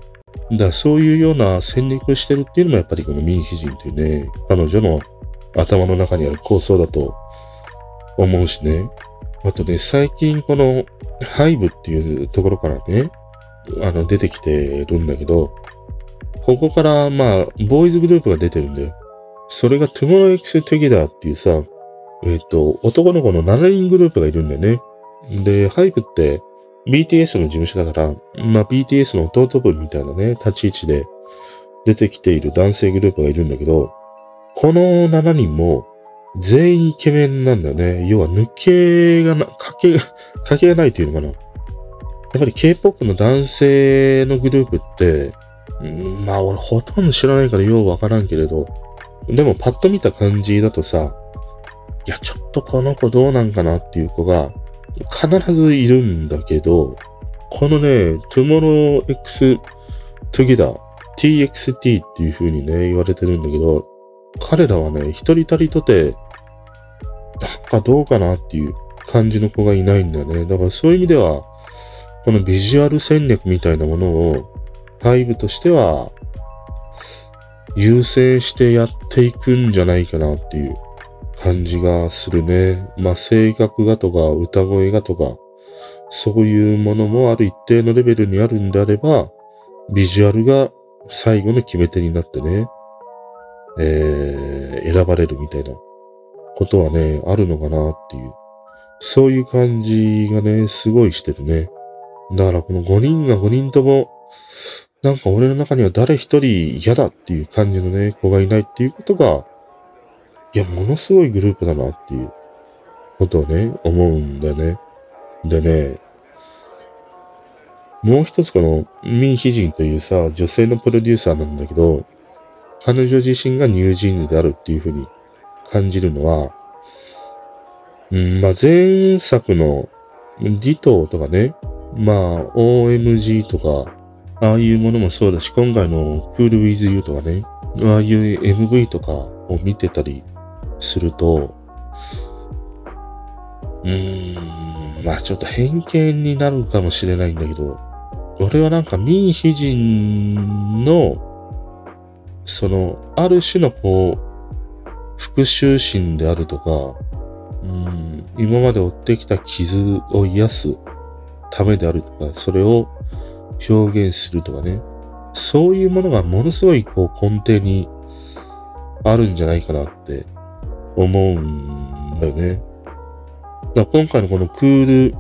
だそういうような戦略をしてるっていうのもやっぱりこのミン・ヒジンというね、彼女の頭の中にある構想だと思うしね。あとね、最近このハイブっていうところからね、あの出てきてるんだけど、ここからまあ、ボーイズグループが出てるんだよ。それが TOMORROW X TOGETHER っていうさ、えっ、と、男の子の7人グループがいるんだよね。で、ハイブって BTS の事務所だから、まあ BTS の弟分みたいなね、立ち位置で出てきている男性グループがいるんだけど、この7人も全員イケメンなんだよね。要は抜けがな、かけが、かけがないというのかな。やっぱり K-POP の男性のグループって、まあ俺ほとんど知らないからようわからんけれど、でもパッと見た感じだとさ、いやちょっとこの子どうなんかなっていう子が必ずいるんだけど、このね、Tomorrow X Together TXT っていう風にね、言われてるんだけど、彼らはね、一人たりとて、なんかどうかなっていう感じの子がいないんだね。だからそういう意味では、このビジュアル戦略みたいなものを、ハイブとしては、優先してやっていくんじゃないかなっていう感じがするね。まあ、性格がとか、歌声がとか、そういうものもある一定のレベルにあるんであれば、ビジュアルが最後の決め手になってね、えー、選ばれるみたいなことはね、あるのかなっていう。そういう感じがね、すごいしてるね。だからこの5人が5人とも、なんか俺の中には誰一人嫌だっていう感じのね、子がいないっていうことが、いや、ものすごいグループだなっていうことをね、思うんだよね。でね、もう一つこのミンヒジンというさ、女性のプロデューサーなんだけど、彼女自身がニュージーンズであるっていうふうに感じるのは、うん、まあ、前作のディトーとかね、まあ、OMG とか、ああいうものもそうだし、今回の Cool With You とかね、ああいう MV とかを見てたりすると、うーん、まあちょっと偏見になるかもしれないんだけど、俺はなんか民非人のその、ある種のこう、復讐心であるとか、うん、今まで負ってきた傷を癒すためであるとか、それを表現するとかね、そういうものがものすごいこう根底にあるんじゃないかなって思うんだよね。だ今回のこのクール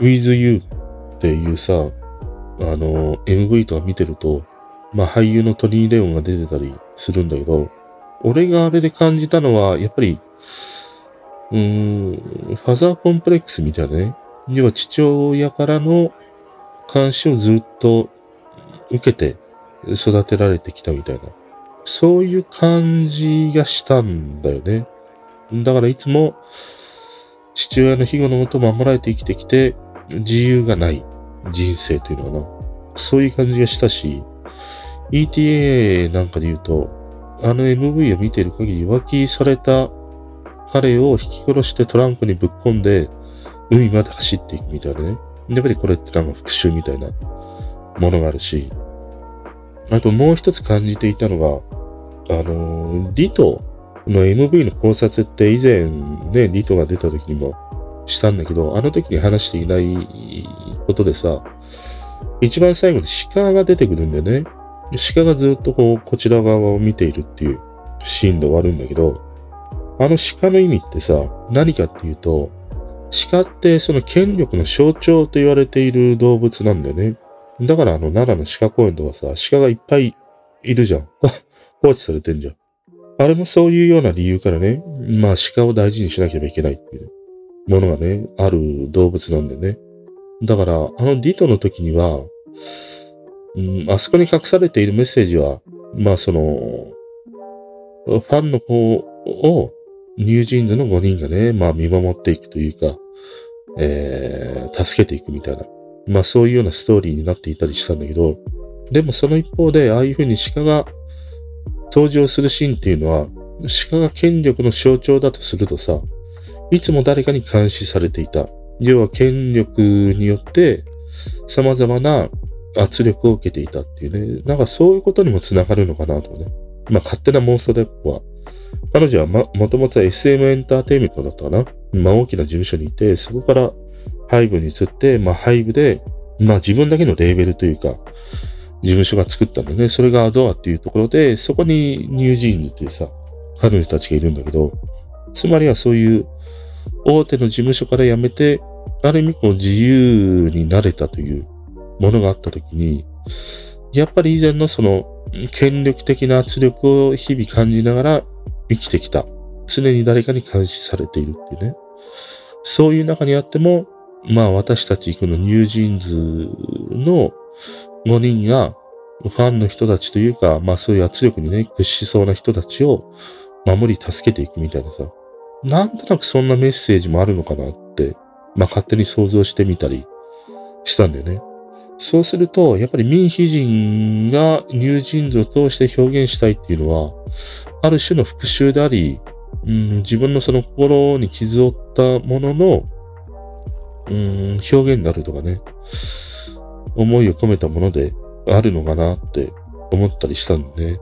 with you っていうさ、あの、MV とか見てると、まあ俳優のトニー・レオンが出てたりするんだけど、俺があれで感じたのは、やっぱり、うーん、ファザーコンプレックスみたいなね。要は父親からの監視をずっと受けて育てられてきたみたいな。そういう感じがしたんだよね。だからいつも父親の庇護のもと守られて生きてきて自由がない人生というのはな。そういう感じがしたし、ETA なんかで言うと、あの MV を見ている限り浮気された彼を引き殺してトランクにぶっ込んで、海まで走っていくみたいなね。やっぱりこれってなんか復讐みたいなものがあるし、あともう一つ感じていたのが、あの、ディトの MV の考察って以前ね、ディトが出た時にもしたんだけど、あの時に話していないことでさ、一番最後に鹿が出てくるんだよね。鹿がずっとこう、こちら側を見ているっていうシーンで終わるんだけど、あの鹿の意味ってさ、何かっていうと、鹿ってその権力の象徴と言われている動物なんだよね。だからあの奈良の鹿公園とかさ、鹿がいっぱいいるじゃん。放置されてんじゃん。あれもそういうような理由からね、まあ鹿を大事にしなければいけないっていうものがね、ある動物なんだよね。だから、あのディトの時には、うん、あそこに隠されているメッセージは、まあその、ファンの子をニュージーンズの5人がね、まあ見守っていくというか、えー、助けていくみたいな、まあそういうようなストーリーになっていたりしたんだけど、でもその一方で、ああいうふうに鹿が登場するシーンっていうのは、鹿が権力の象徴だとするとさ、いつも誰かに監視されていた。要は権力によって様々な圧力を受けていたっていうね。なんかそういうことにもつながるのかなとね。まあ勝手な妄想でここは。彼女はま、もともとは SM エンターテイメントだったかな。まあ大きな事務所にいて、そこからハイブに移って、まあハイブで、まあ自分だけのレーベルというか、事務所が作ったんだよね。それがアドアっていうところで、そこにニュージーンズっていうさ、彼女たちがいるんだけど、つまりはそういう大手の事務所から辞めて、ある意味こう自由になれたというものがあったときに、やっぱり以前のその権力的な圧力を日々感じながら生きてきた。常に誰かに監視されているっていうね。そういう中にあっても、まあ私たちこのニュージーンズの5人がファンの人たちというか、まあそういう圧力にね、屈しそうな人たちを守り助けていくみたいなさ。なんとなくそんなメッセージもあるのかなって、まあ勝手に想像してみたりしたんだよね。そうすると、やっぱりミン・ヒジンがニュージーンズを通して表現したいっていうのは、ある種の復讐であり、うん、自分のその心に傷を負ったものの、うん、表現であるとかね、思いを込めたものであるのかなって思ったりしたんでね。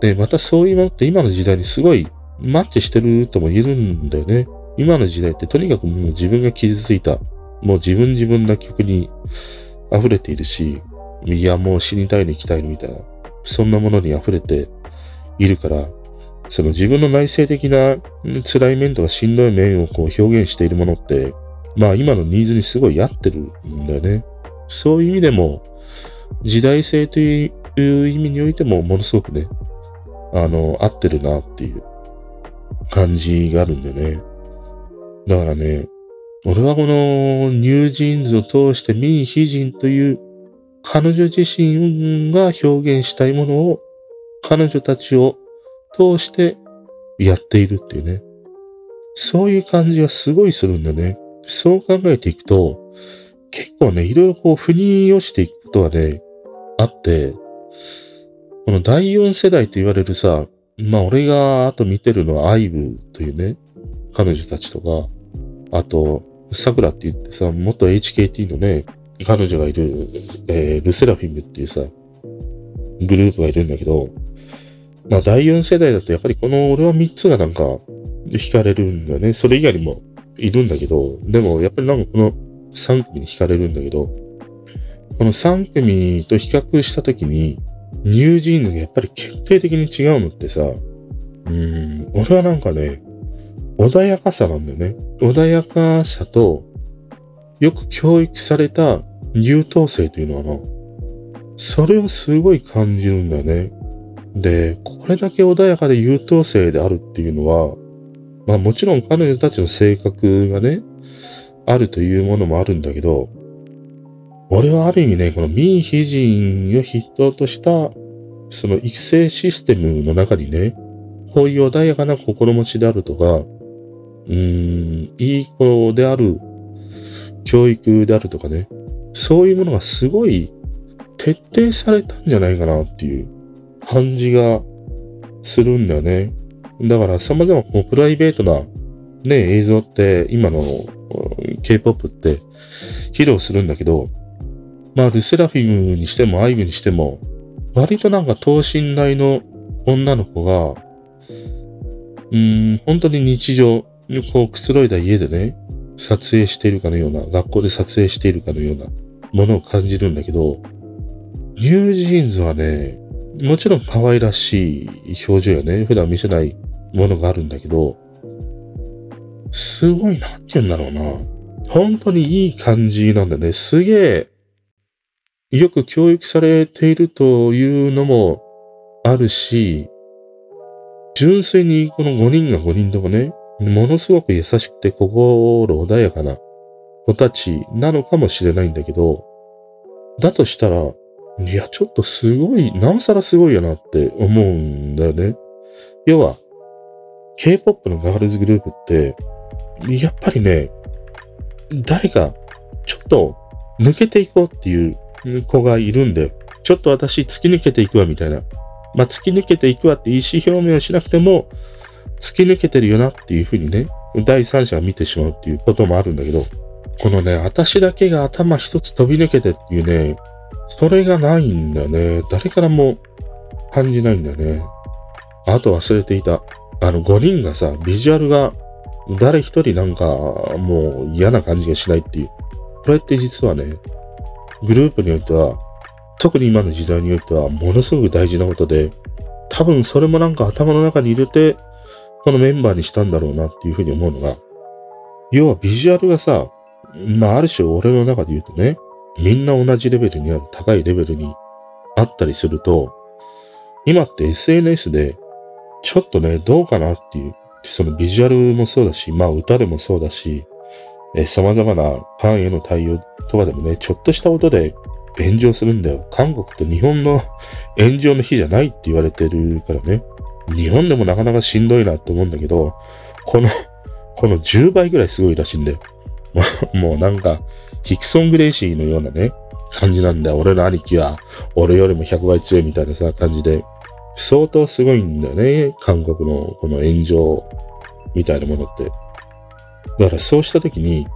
で、またそういうものって今の時代にすごいマッチしてるとも言えるんだよね。今の時代ってとにかくもう自分が傷ついた、もう自分自分な曲に溢れているし、いやもう死にたいに行きたいみたいな、そんなものに溢れているから、その自分の内省的な辛い面とかしんどい面をこう表現しているものって、まあ今のニーズにすごい合ってるんだよね。そういう意味でも、時代性という意味においてもものすごくね、あの、合ってるなっていう感じがあるんでね。だからね、俺はこのニュージーンズを通してミー・ヒジンという彼女自身が表現したいものを彼女たちを通してやっているっていうね。そういう感じがすごいするんだね。そう考えていくと、結構ね、いろいろこう、腑に落ちていくことがね、あって、この第4世代と言われるさ、まあ俺があと見てるのはアイブというね、彼女たちとか、あと、桜って言ってさ、元 HKT のね、彼女がいる、えー、ルセラフィムっていうさ、グループがいるんだけど、まあ第4世代だとやっぱりこの俺は3つがなんか惹かれるんだよね。それ以外にもいるんだけど、でもやっぱりなんかこの3組に惹かれるんだけど、この3組と比較したときに、ニュージーンズがやっぱり決定的に違うのってさ、うん、俺はなんかね、穏やかさなんだよね。穏やかさと、よく教育された優等生というのはな、それをすごい感じるんだよね。で、これだけ穏やかで優等生であるっていうのは、まあもちろん彼女たちの性格がね、あるというものもあるんだけど、俺はある意味ね、この民非人を筆頭とした、その育成システムの中にね、こういう穏やかな心持ちであるとか、うーん、いい子である教育であるとかね、そういうものがすごい徹底されたんじゃないかなっていう感じがするんだよね。だから様々こうプライベートなね、映像って今の K-POP って披露するんだけど、まあ、ルセラフィムにしてもアイブにしても、割となんか等身大の女の子が、うん、本当に日常、こうくつろいだ家でね、撮影しているかのような、学校で撮影しているかのようなものを感じるんだけど、ニュージーンズはね、もちろん可愛らしい表情やね、普段見せないものがあるんだけど、すごい、なんて言うんだろうな。本当にいい感じなんだね。すげえ、よく教育されているというのもあるし、純粋にこの5人が5人ともね、ものすごく優しくて心穏やかな子たちなのかもしれないんだけど、だとしたら、いや、ちょっとすごい、なおさらすごいよなって思うんだよね。要は、K-POP のガールズグループって、やっぱりね、誰か、ちょっと抜けていこうっていう子がいるんで、ちょっと私突き抜けていくわみたいな。まあ、突き抜けていくわって意思表明をしなくても、突き抜けてるよなっていうふうにね、第三者が見てしまうっていうこともあるんだけど、このね、私だけが頭一つ飛び抜けてっていうね、それがないんだね。誰からも感じないんだね。あと忘れていた。あの5人がさ、ビジュアルが誰一人なんかもう嫌な感じがしないっていう。これって実はね、グループにおいては、特に今の時代においてはものすごく大事なことで、多分それもなんか頭の中に入れて、このメンバーにしたんだろうなっていうふうに思うのが、要はビジュアルがさ、まあある種俺の中で言うとね、みんな同じレベルにある高いレベルにあったりすると、今って SNS でちょっとね、どうかなっていう、そのビジュアルもそうだし、まあ歌でもそうだし、え様々なファンへの対応とかでもね、ちょっとした音で炎上するんだよ。韓国って日本の炎上の日じゃないって言われてるからね。日本でもなかなかしんどいなって思うんだけど、この、この10倍ぐらいすごいらしいんだよ。もうなんか、ヒクソン・グレイシーのようなね、感じなんだよ。俺の兄貴は、俺よりも100倍強いみたいなさ、感じで。相当すごいんだよね。韓国のこの炎上みたいなものって。だからそうした時に、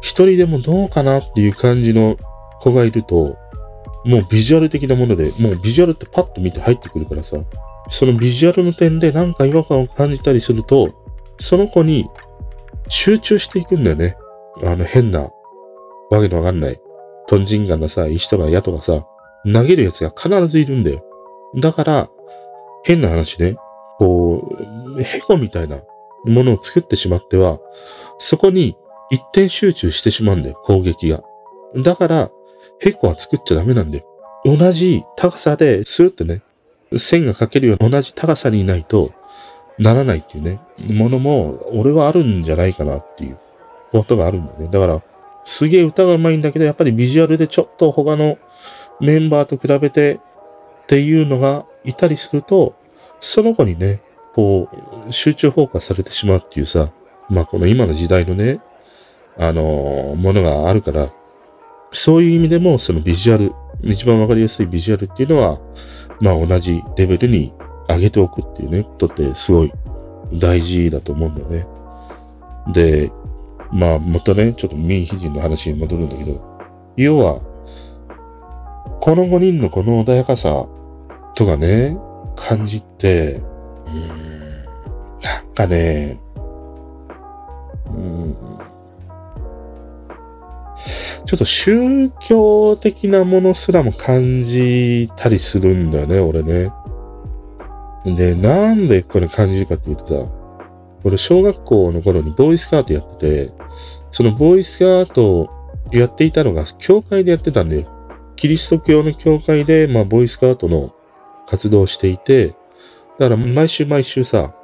一人でもどうかなっていう感じの子がいると、もうビジュアル的なもので、もうビジュアルってパッと見て入ってくるからさ、そのビジュアルの点でなんか違和感を感じたりすると、その子に集中していくんだよね。あの変な、わけのわかんない、トンジンガンなさ、石とか矢とかさ、投げるやつが必ずいるんだよ。だから、変な話ね、こう、ヘコみたいなものを作ってしまっては、そこに一点集中してしまうんだよ、攻撃が。だから、ヘコは作っちゃダメなんだよ。同じ高さでスーってね、線が描けるような同じ高さにいないとならないっていうね、ものも俺はあるんじゃないかなっていうことがあるんだね。だから、すげえ歌が上手いんだけど、やっぱりビジュアルでちょっと他のメンバーと比べてっていうのがいたりすると、その子にね、こう、集中放火されてしまうっていうさ、まあこの今の時代のね、あのー、ものがあるから、そういう意味でもそのビジュアル、一番わかりやすいビジュアルっていうのは、まあ同じレベルに上げておくっていうね、ことってすごい大事だと思うんだよね。で、まあ、またね、ちょっと民主人の話に戻るんだけど、要は、この5人のこの穏やかさとかね、感じて、うん、なんかね、うん、ちょっと宗教的なものすらも感じたりするんだよね、俺ね。で、なんでこれ感じるかっていうとさ、俺小学校の頃にボーイスカートやってて、そのボーイスカートをやっていたのが、教会でやってたんだよ。キリスト教の教会で、まあ、ボーイスカートの活動していて、だから毎週毎週さ、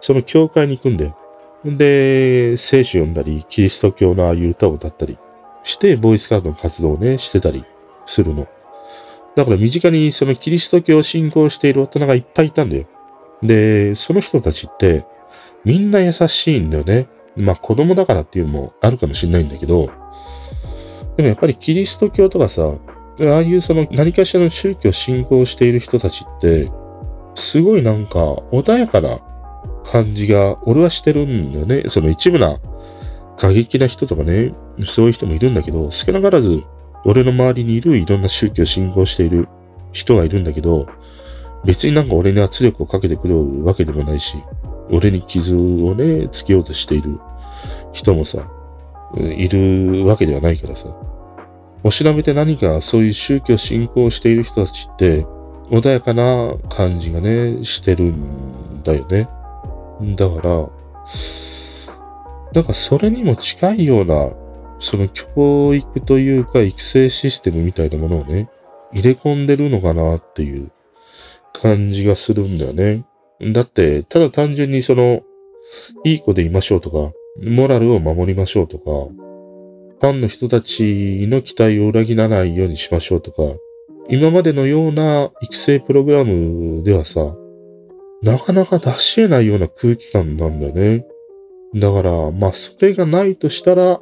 その教会に行くんだよ。で、聖書読んだり、キリスト教のああいう歌を歌ったりして、ボーイスカートの活動をね、してたりするの。だから身近にそのキリスト教を信仰している大人がいっぱいいたんだよ。で、その人たちって、みんな優しいんだよね。まあ子供だからっていうのもあるかもしれないんだけど、でもやっぱりキリスト教とかさ、ああいうその何かしらの宗教を信仰している人たちって、すごいなんか穏やかな感じが、俺はしてるんだよね。その一部な過激な人とかね、そういう人もいるんだけど、少なからず、俺の周りにいるいろんな宗教を信仰している人がいるんだけど、別になんか俺に圧力をかけてくるわけでもないし、俺に傷をね、つけようとしている人もさ、いるわけではないからさ。おしなべて何かそういう宗教信仰している人たちって、穏やかな感じがね、してるんだよね。だから、なんかそれにも近いような、その教育というか育成システムみたいなものをね、入れ込んでるのかなっていう感じがするんだよね。だって、ただ単純にその、いい子でいましょうとか、モラルを守りましょうとか、ファンの人たちの期待を裏切らないようにしましょうとか、今までのような育成プログラムではさ、なかなか出し得ないような空気感なんだよね。だから、まあ、それがないとしたら、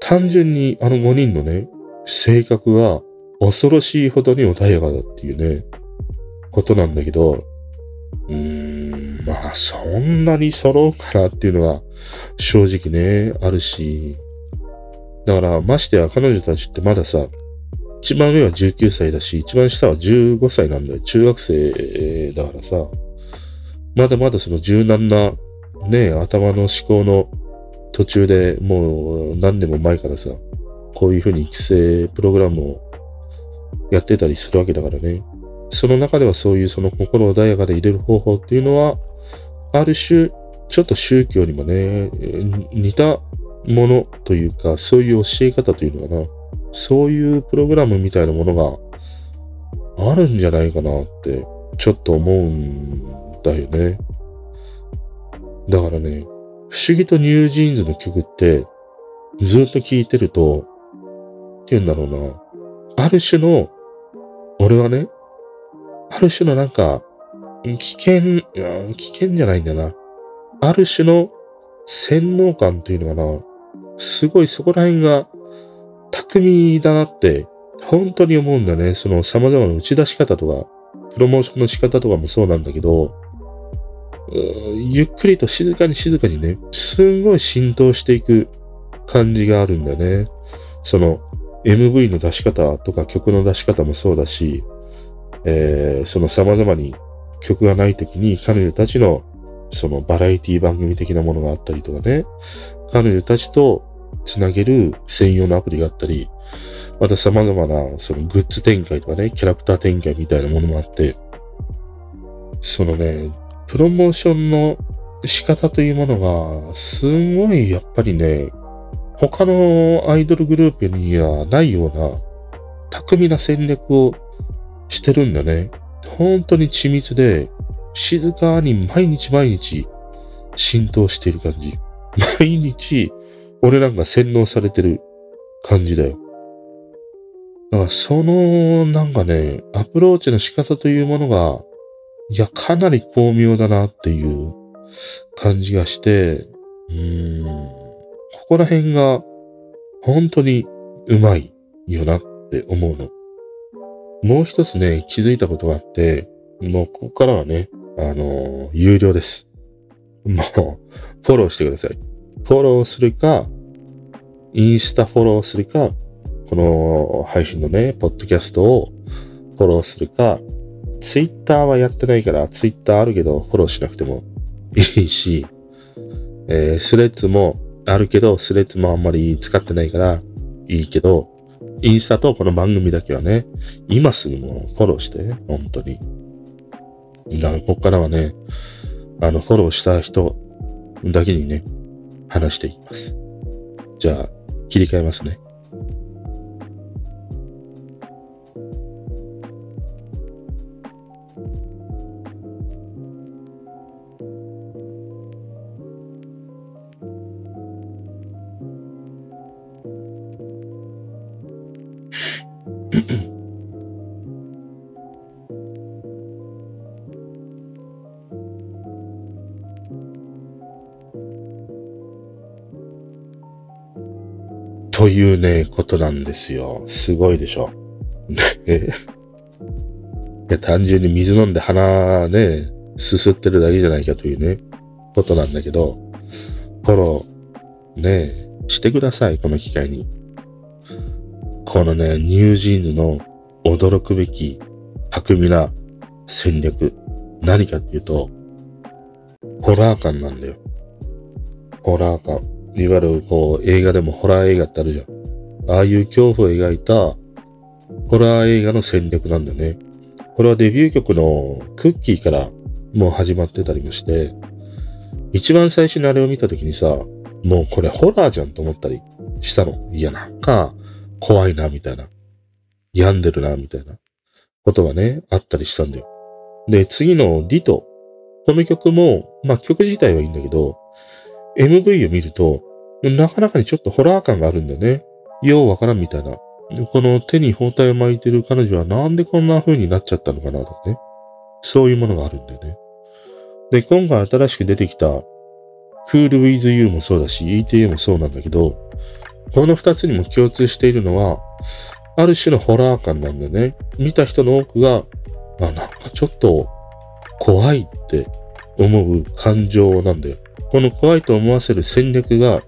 単純にあの5人のね、性格が恐ろしいほどに穏やかだっていうね、ことなんだけど、うーん、まあ、そんなに揃うかなっていうのは、正直ね、あるし、だから、ましてや彼女たちってまださ、一番上は19歳だし、一番下は15歳なんだよ。中学生だからさ、まだまだその柔軟な、ね、頭の思考の途中でもう何年も前からさ、こういうふうに育成プログラムをやってたりするわけだからね。その中ではそういうその心を穏やかで入れる方法っていうのは、ある種、ちょっと宗教にもね、似たものというか、そういう教え方というのかな。そういうプログラムみたいなものがあるんじゃないかなって、ちょっと思うんだよね。だからね、不思議とニュージーンズの曲って、ずっと聴いてると、って言うんだろうな。ある種の、俺はね、ある種のなんか、危険、危険じゃないんだな。ある種の洗脳感というのかな。すごいそこら辺が巧みだなって、本当に思うんだね。その様々な打ち出し方とか、プロモーションの仕方とかもそうなんだけど、ゆっくりと静かに静かにね、すんごい浸透していく感じがあるんだね。その MV の出し方とか曲の出し方もそうだし、えー、その様々に曲がない時に彼女たちのそのバラエティ番組的なものがあったりとかね、彼女たちとつなげる専用のアプリがあったり、また様々なそのグッズ展開とかね、キャラクター展開みたいなものもあって、そのね、プロモーションの仕方というものが、すごいやっぱりね、他のアイドルグループにはないような巧みな戦略をしてるんだね。本当に緻密で、静かに毎日毎日浸透している感じ。毎日俺なんか洗脳されてる感じだよ。だからその、なんかね、アプローチの仕方というものが、いや、かなり巧妙だなっていう感じがして、うーん、ここら辺が本当にうまいよなって思うの。もう一つね、気づいたことがあって、もうここからはね、あのー、有料です。もう、フォローしてください。フォローするか、インスタフォローするか、この配信のね、ポッドキャストをフォローするか、ツイッターはやってないから、ツイッターあるけど、フォローしなくてもいいし、えー、スレッズもあるけど、スレッズもあんまり使ってないからいいけど、インスタとこの番組だけはね、今すぐもうフォローして、本当に。だから、こっからはね、あの、フォローした人だけにね、話していきます。じゃあ、切り替えますね。いうね、ことなんですよ。すごいでしょ。いや単純に水飲んで鼻ね、すすってるだけじゃないかというね、ことなんだけど、フォロー、ねえ、してください、この機会に。このね、ニュージーンズの驚くべき巧みな戦略。何かっていうと、ホラー感なんだよ。ホラー感。いわゆるこう映画でもホラー映画ってあるじゃん。ああいう恐怖を描いたホラー映画の戦略なんだよね。これはデビュー曲のクッキーからもう始まってたりもして、一番最初にあれを見た時にさ、もうこれホラーじゃんと思ったりしたの。いや、なんか怖いな、みたいな。病んでるな、みたいなことがね、あったりしたんだよ。で、次のディト。この曲も、まあ曲自体はいいんだけど、MV を見ると、なかなかにちょっとホラー感があるんだよね。ようわからんみたいな。この手に包帯を巻いてる彼女はなんでこんな風になっちゃったのかなとかね。そういうものがあるんだよね。で、今回新しく出てきた Cool with You もそうだし ETA もそうなんだけど、この二つにも共通しているのは、ある種のホラー感なんだよね。見た人の多くが、あ、なんかちょっと怖いって思う感情なんだよ。この怖いと思わせる戦略が、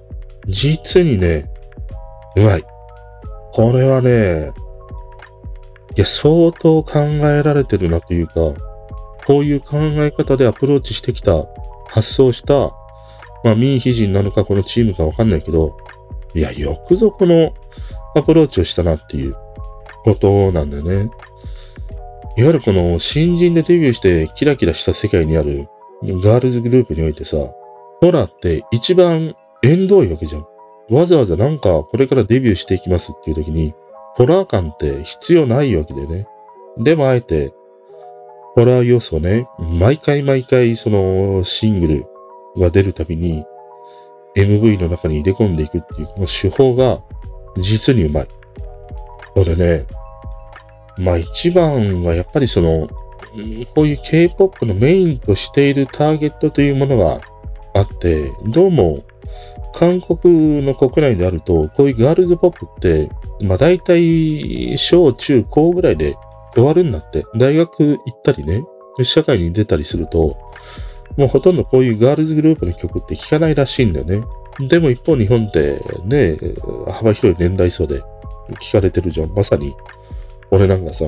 実にね、うまい。これはね、いや、相当考えられてるなというか、こういう考え方でアプローチしてきた、発想した、まあ、ミーヒ人なのかこのチームかわかんないけど、いや、よくぞこのアプローチをしたなっていうことなんだよね。いわゆるこの新人でデビューしてキラキラした世界にあるガールズグループにおいてさ、ホラって一番縁遠いわけじゃん。わざわざなんかこれからデビューしていきますっていう時に、ホラー感って必要ないわけでね。でもあえて、ホラー要素をね、毎回毎回そのシングルが出るたびに MV の中に入れ込んでいくっていうこの手法が実にうまい。これね、まあ一番はやっぱりその、こういう K-POP のメインとしているターゲットというものがあって、どうも韓国の国内であると、こういうガールズポップって、まあ大体小中高ぐらいで終わるんだって。大学行ったりね、社会に出たりすると、もうほとんどこういうガールズグループの曲って聴かないらしいんだよね。でも一方日本ってね、幅広い年代層で聴かれてるじゃん。まさに、俺なんかさ、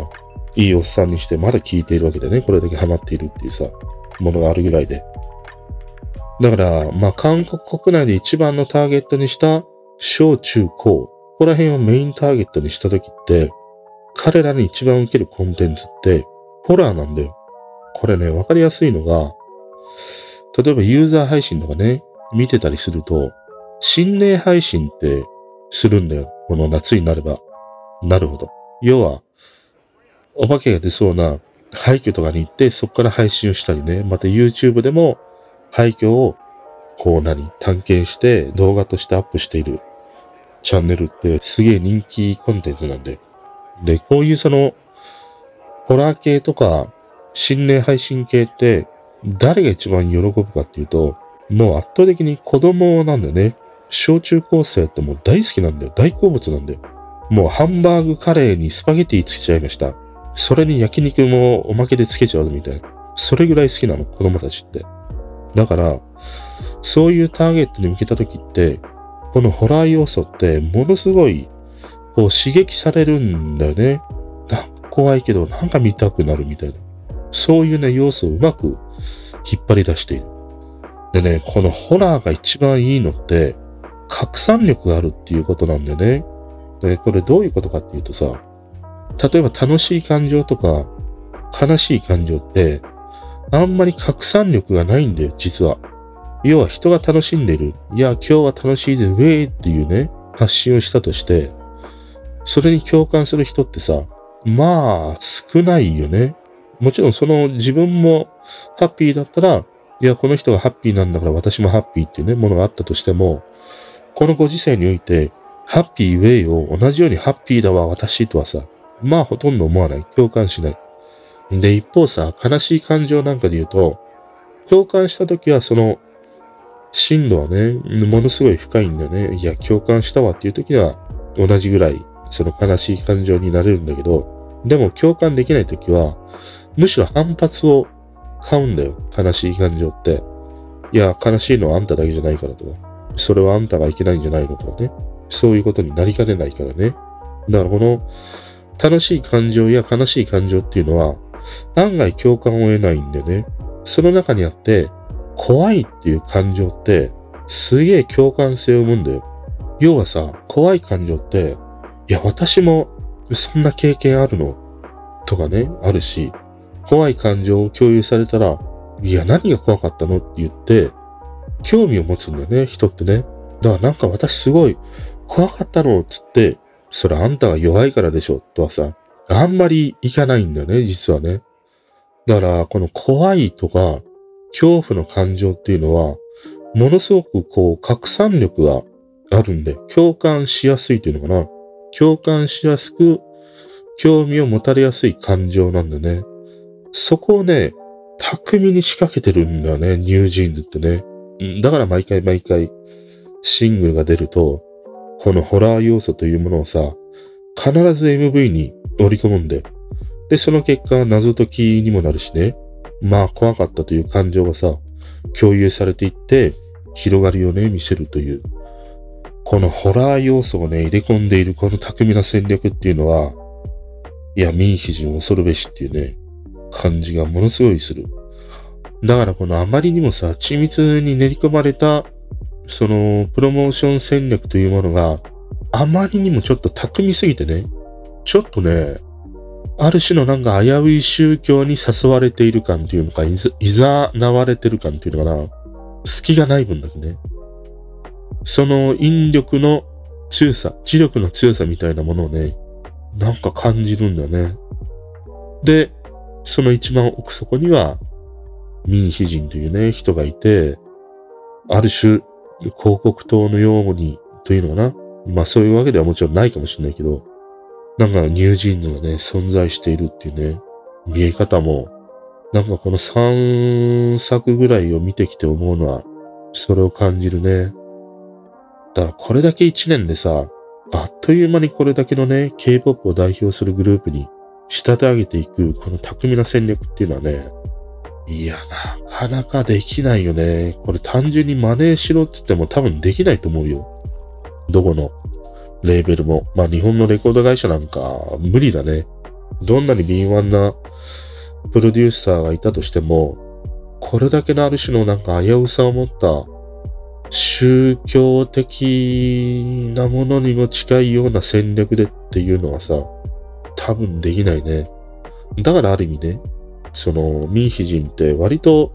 いいおっさんにしてまだ聴いているわけでね、これだけハマっているっていうさ、ものがあるぐらいで。だから、まあ韓国国内で一番のターゲットにした小中高、ここら辺をメインターゲットにした時って、彼らに一番受けるコンテンツってホラーなんだよ。これね、わかりやすいのが、例えばユーザー配信とかね、見てたりすると、心霊配信ってするんだよ。この夏になれば。なるほど。要は、お化けが出そうな廃墟とかに行って、そこから配信をしたりね。また YouTube でも廃墟をこう何探検して動画としてアップしているチャンネルってすげえ人気コンテンツなんで。で、こういうその、ホラー系とか心霊配信系って誰が一番喜ぶかっていうと、もう圧倒的に子供なんだよね。小中高生ってもう大好きなんだよ。大好物なんだよ。もうハンバーグカレーにスパゲティつけちゃいました。それに焼肉もおまけでつけちゃうみたいな。それぐらい好きなの、子供たちって。だから、そういうターゲットに向けた時って、このホラー要素ってものすごい、こう刺激されるんだよね。なんか怖いけど、なんか見たくなるみたいな。そういうね、要素をうまく引っ張り出している。でね、このホラーが一番いいのって、拡散力があるっていうことなんでね。で、これどういうことかっていうとさ、例えば楽しい感情とか、悲しい感情って、あんまり拡散力がないんだよ、実は。要は人が楽しんでいる。いや、今日は楽しいぜ、ウェイっていうね、発信をしたとして、それに共感する人ってさ、まあ、少ないよね。もちろんその自分もハッピーだったら、いや、この人がハッピーなんだから私もハッピーっていうね、ものがあったとしても、このご時世において、ハッピーウェイを同じようにハッピーだわ、私とはさ、まあほとんど思わない。共感しない。で、一方さ、悲しい感情なんかで言うと、共感した時はその、深度はね、ものすごい深いんだよね。いや、共感したわっていう時は、同じぐらい、その悲しい感情になれるんだけど、でも共感できない時は、むしろ反発を買うんだよ。悲しい感情って。いや、悲しいのはあんただけじゃないからとか、それはあんたがいけないんじゃないのとかね。そういうことになりかねないからね。だからこの、楽しい感情や悲しい感情っていうのは、案外共感を得ないんでね。その中にあって、怖いっていう感情って、すげえ共感性を生むんだよ。要はさ、怖い感情って、いや、私もそんな経験あるの？とかね、あるし、怖い感情を共有されたら、いや、何が怖かったの？って言って、興味を持つんだよね、人ってね。だからなんか私すごい怖かったの？っつって、それあんたが弱いからでしょ？とはさ、あんまりいかないんだよね、実はね。だから、この怖いとか、恐怖の感情っていうのは、ものすごくこう、拡散力があるんで、共感しやすいというのかな。共感しやすく、興味を持たれやすい感情なんだね。そこをね、巧みに仕掛けてるんだよね、ニュージーンズってね。だから毎回毎回、シングルが出ると、このホラー要素というものをさ、必ず MV に織り込むんで。で、その結果、謎解きにもなるしね。まあ、怖かったという感情がさ、共有されていって、広がりをね、見せるという。このホラー要素をね、入れ込んでいるこの巧みな戦略っていうのは、いや、民非人恐るべしっていうね、感じがものすごいする。だからこのあまりにもさ、緻密に練り込まれた、その、プロモーション戦略というものが、あまりにもちょっと巧みすぎてね、ちょっとね、ある種のなんか危うい宗教に誘われている感っていうのか、いざ、いざなわれてる感っていうのかな、隙がない分だけね。その引力の強さ、磁力の強さみたいなものをね、なんか感じるんだよね。で、その一番奥底には、民主人というね、人がいて、ある種、広告塔のように、というのかな。まあそういうわけではもちろんないかもしれないけど、なんかニュージーンズがね、存在しているっていうね、見え方も、なんかこの3作ぐらいを見てきて思うのは、それを感じるね。だからこれだけ1年でさ、あっという間にこれだけのね、K-POP を代表するグループに仕立て上げていく、この巧みな戦略っていうのはね、いや、なかなかできないよね。これ単純に真似しろって言っても多分できないと思うよ。どこのレーベルも。まあ日本のレコード会社なんか無理だね。どんなに敏腕なプロデューサーがいたとしても、これだけのある種のなんか危うさを持った宗教的なものにも近いような戦略でっていうのはさ、多分できないね。だからある意味ね、その民主人って割と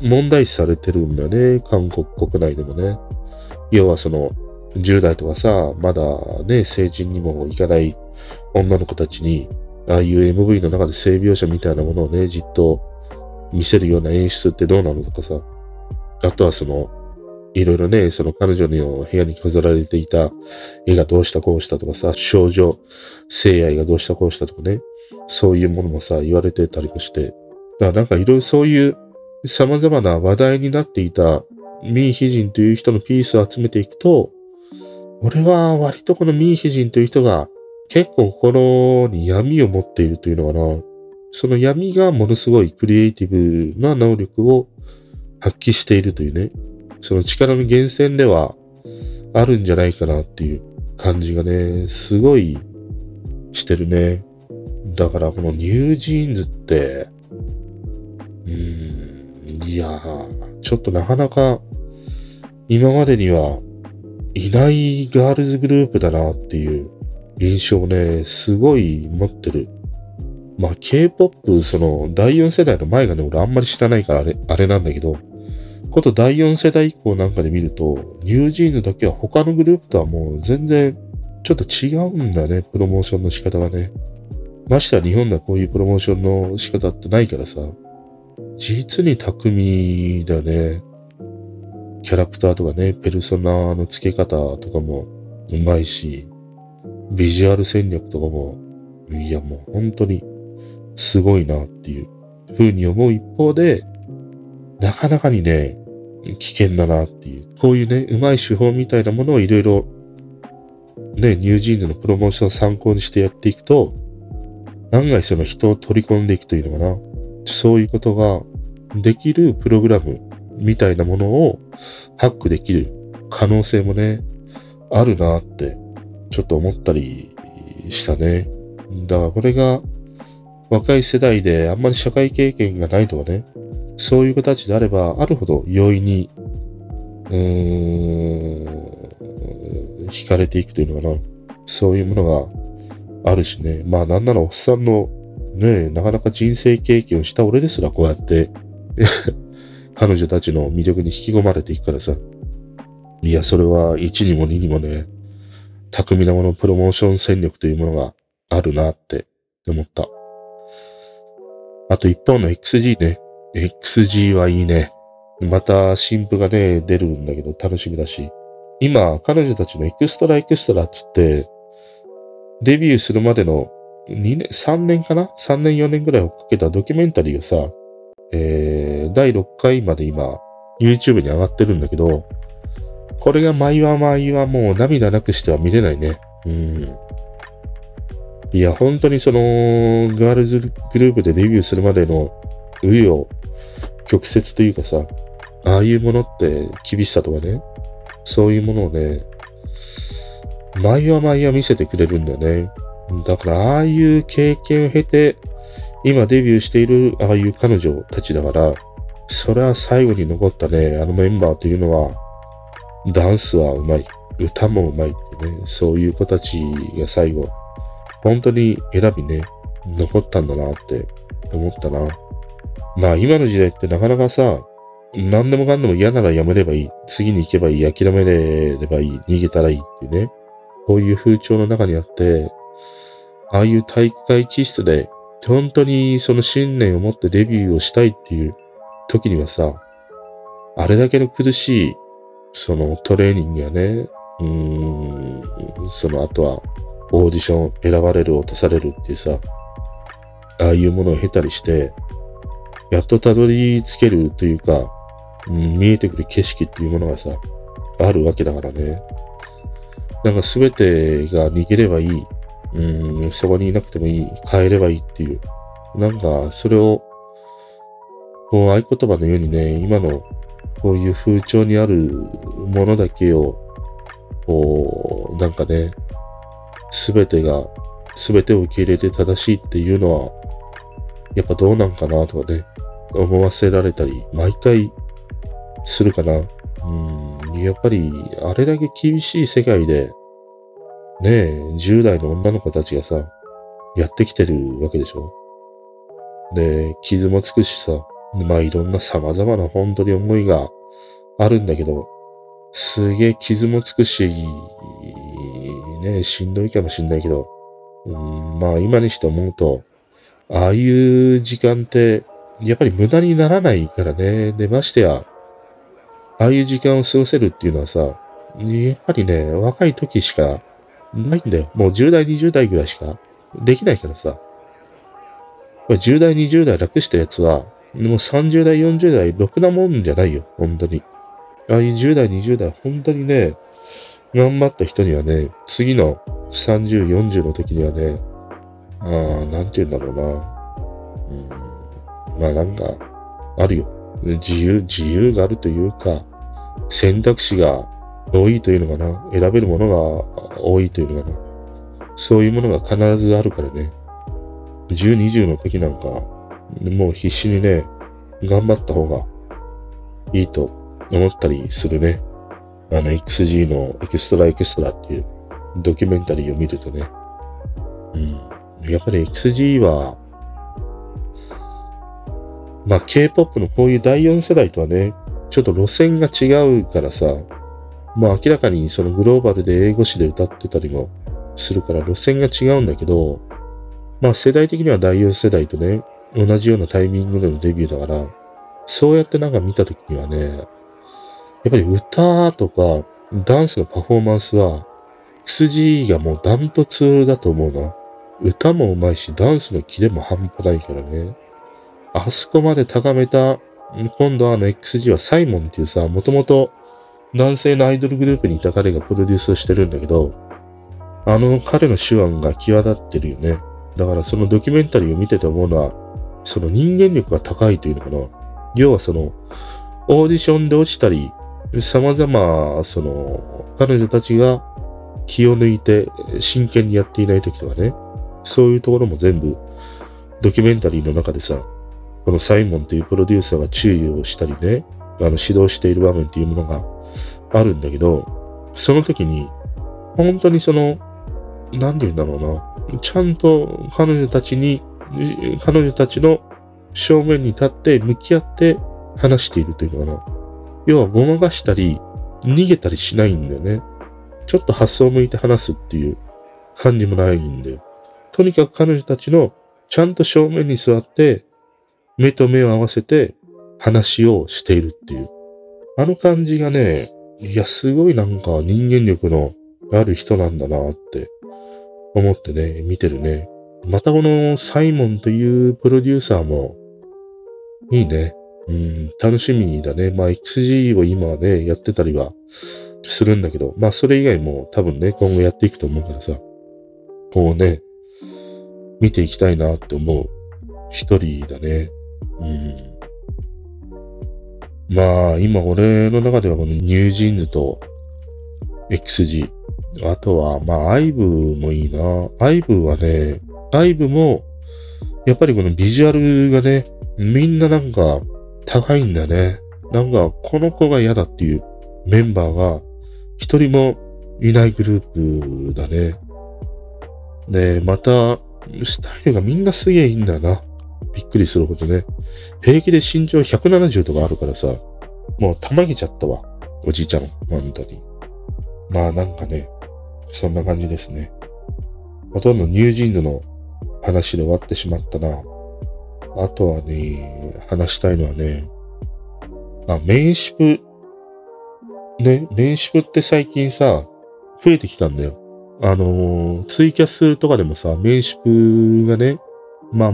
問題視されてるんだね。韓国国内でもね。要はその10代とかさ、まだね、成人にも行かない女の子たちに、ああいう MV の中で性描写みたいなものをね、じっと見せるような演出ってどうなのとかさ。あとはその、いろいろね、その彼女の部屋に飾られていた絵がどうしたこうしたとかさ、少女性愛がどうしたこうしたとかね、そういうものもさ、言われてたりもして。だからなんかいろいろそういう様々な話題になっていたミーヒジンという人のピースを集めていくと、俺は割とこのミーヒジンという人が結構心に闇を持っているというのかな。その闇がものすごいクリエイティブな能力を発揮しているというね。その力の源泉ではあるんじゃないかなっていう感じがね、すごいしてるね。だからこのニュージーンズって、うーん、いやー、ちょっとなかなか今までにはいないガールズグループだなっていう印象をね、すごい持ってる。まあ K-POP、その第4世代の前がね、俺あんまり知らないからあれ、あれなんだけど、こと第4世代以降なんかで見ると、ニュージーンズだけは他のグループとはもう全然ちょっと違うんだね、プロモーションの仕方がね。ましては日本ではこういうプロモーションの仕方ってないからさ、実に巧みだね。キャラクターとかね、ペルソナの付け方とかもうまいし、ビジュアル戦略とかも、いやもう本当にすごいなっていう風に思う一方で、なかなかにね、危険だなっていう、こういうね、うまい手法みたいなものをいろいろ、ね、ニュージーンズのプロモーションを参考にしてやっていくと、案外その人を取り込んでいくというのかな。そういうことができるプログラムみたいなものをハックできる可能性もね、あるなってちょっと思ったりしたね。だからこれが若い世代であんまり社会経験がないとかね、そういう子たちであればあるほど容易に、うーん、惹かれていくというのかな。そういうものがあるしね。まあなんならおっさんのね、なかなか人生経験をした俺ですらこうやって彼女たちの魅力に引き込まれていくからさ。いや、それは1にも2にもね、巧みなものプロモーション戦略というものがあるなって思った。あと一方の XG ね。XG はいいね。また新譜がね、出るんだけど楽しみだし。今、彼女たちの XTRA XTRA っつって、デビューするまでの2年、3年かな ?3 年4年ぐらい追っかけたドキュメンタリーをさ、えー、第6回まで今、YouTube に上がってるんだけど、これが毎話毎話もう涙なくしては見れないね。うん。いや、本当にその、ガールズグループでデビューするまでの、紆余曲折というかさ、ああいうものって厳しさとかね、そういうものをね、毎話毎話見せてくれるんだよね。だから、ああいう経験を経て、今デビューしているああいう彼女たちだから、それは最後に残ったね、あのメンバーというのは、ダンスはうまい、歌もうまいってね、そういう子たちが最後、本当に選びね、残ったんだなって思ったな。まあ今の時代ってなかなかさ、何でもかんでも嫌ならやめればいい。次に行けばいい。諦めればいい。逃げたらいいっていうね。こういう風潮の中にあって、ああいう体育会気質で、本当にその信念を持ってデビューをしたいっていう時にはさ、あれだけの苦しい、そのトレーニングやね、うーん、その後はオーディション選ばれる、落とされるっていうさ、ああいうものを経たりして、やっとたどり着けるというか、うん、見えてくる景色っていうものがさ、あるわけだからね。なんか全てが逃げればいい。うん、そこにいなくてもいい。帰ればいいっていう。なんか、それを、こう、合言葉のようにね、今の、こういう風潮にあるものだけを、こう、なんかね、すべてが、すべてを受け入れて正しいっていうのは、やっぱどうなんかなとかね、思わせられたり、毎回するかな。うん、やっぱり、あれだけ厳しい世界で、ねえ、10代の女の子たちがさ、やってきてるわけでしょ？で、傷もつくしさ、まあいろんな様々な本当に思いがあるんだけど、すげえ傷もつくし、ねしんどいかもしんないけど、うん、まあ今にして思うと、ああいう時間って、やっぱり無駄にならないからね。で、ましてや、ああいう時間を過ごせるっていうのはさ、やっぱりね、若い時しかないんだよ。もう10代、20代ぐらいしかできないからさ。10代、20代楽したやつは、もう30代、40代、ろくなもんじゃないよ。本当に。ああいう10代、20代、本当にね、頑張った人にはね、次の30、40の時にはね、ああ、なんて言うんだろうな。うん、まあなんか、あるよ。自由、自由があるというか、選択肢が多いというのかな。選べるものが多いというのかな。そういうものが必ずあるからね。10、20の時なんか、もう必死にね、頑張った方がいいと思ったりするね。あの XG のエクストラエクストラっていうドキュメンタリーを見るとね。うん。やっぱり XG は、まあ K-POP のこういう第4世代とはね、ちょっと路線が違うからさ、まあ明らかにそのグローバルで英語詞で歌ってたりもするから路線が違うんだけど、まあ世代的には第4世代とね、同じようなタイミングでのデビューだから、そうやってなんか見たときにはね、やっぱり歌とかダンスのパフォーマンスは XG がもうダントツだと思うな。歌も上手いし、ダンスのキレも半端ないからね。あそこまで高めた、今度はあの XG はサイモンっていうさ、もともと男性のアイドルグループにいた彼がプロデュースしてるんだけど、あの彼の手腕が際立ってるよね。だからそのドキュメンタリーを見てて思うのは、その人間力が高いというのかな。要はその、オーディションで落ちたり、様々、その、彼女たちが気を抜いて真剣にやっていない時とかね、そういうところも全部ドキュメンタリーの中でさ、このサイモンというプロデューサーが注意をしたりね、あの指導している場面っていうものがあるんだけど、その時に、本当にその、なんて言うんだろうな、ちゃんと彼女たちに、彼女たちの正面に立って向き合って話しているというのかな。要はごまかしたり、逃げたりしないんだよね。ちょっと発想を向いて話すっていう感じもないんで。とにかく彼女たちのちゃんと正面に座って、目と目を合わせて話をしているっていう。あの感じがね、いや、すごいなんか人間力のある人なんだなって思ってね、見てるね。またこのサイモンというプロデューサーもいいね。うん、楽しみだね。まあ XG を今はね、やってたりはするんだけど、まあそれ以外も多分ね、今後やっていくと思うからさ、こうね、見ていきたいなって思う一人だね。うん。まあ今俺の中ではこのニュージーンズと XG、あとはまあアイブもいいな。アイブはね、アイブもやっぱりこのビジュアルがね、みんななんか高いんだね。なんか、この子が嫌だっていうメンバーが一人もいないグループだね。で、また、スタイルがみんなすげえいいんだな。びっくりするほどね。平気で身長170とかあるからさ、もうたまげちゃったわ。おじいちゃん、本当に。まあなんかね、そんな感じですね。ほとんどニュージーンズの話で終わってしまったな。あとはね、話したいのはね、あ、メンシプ、ね、メンシプって最近さ、増えてきたんだよ。あのー、ツイキャスとかでもさ、メンシプがね、まあ、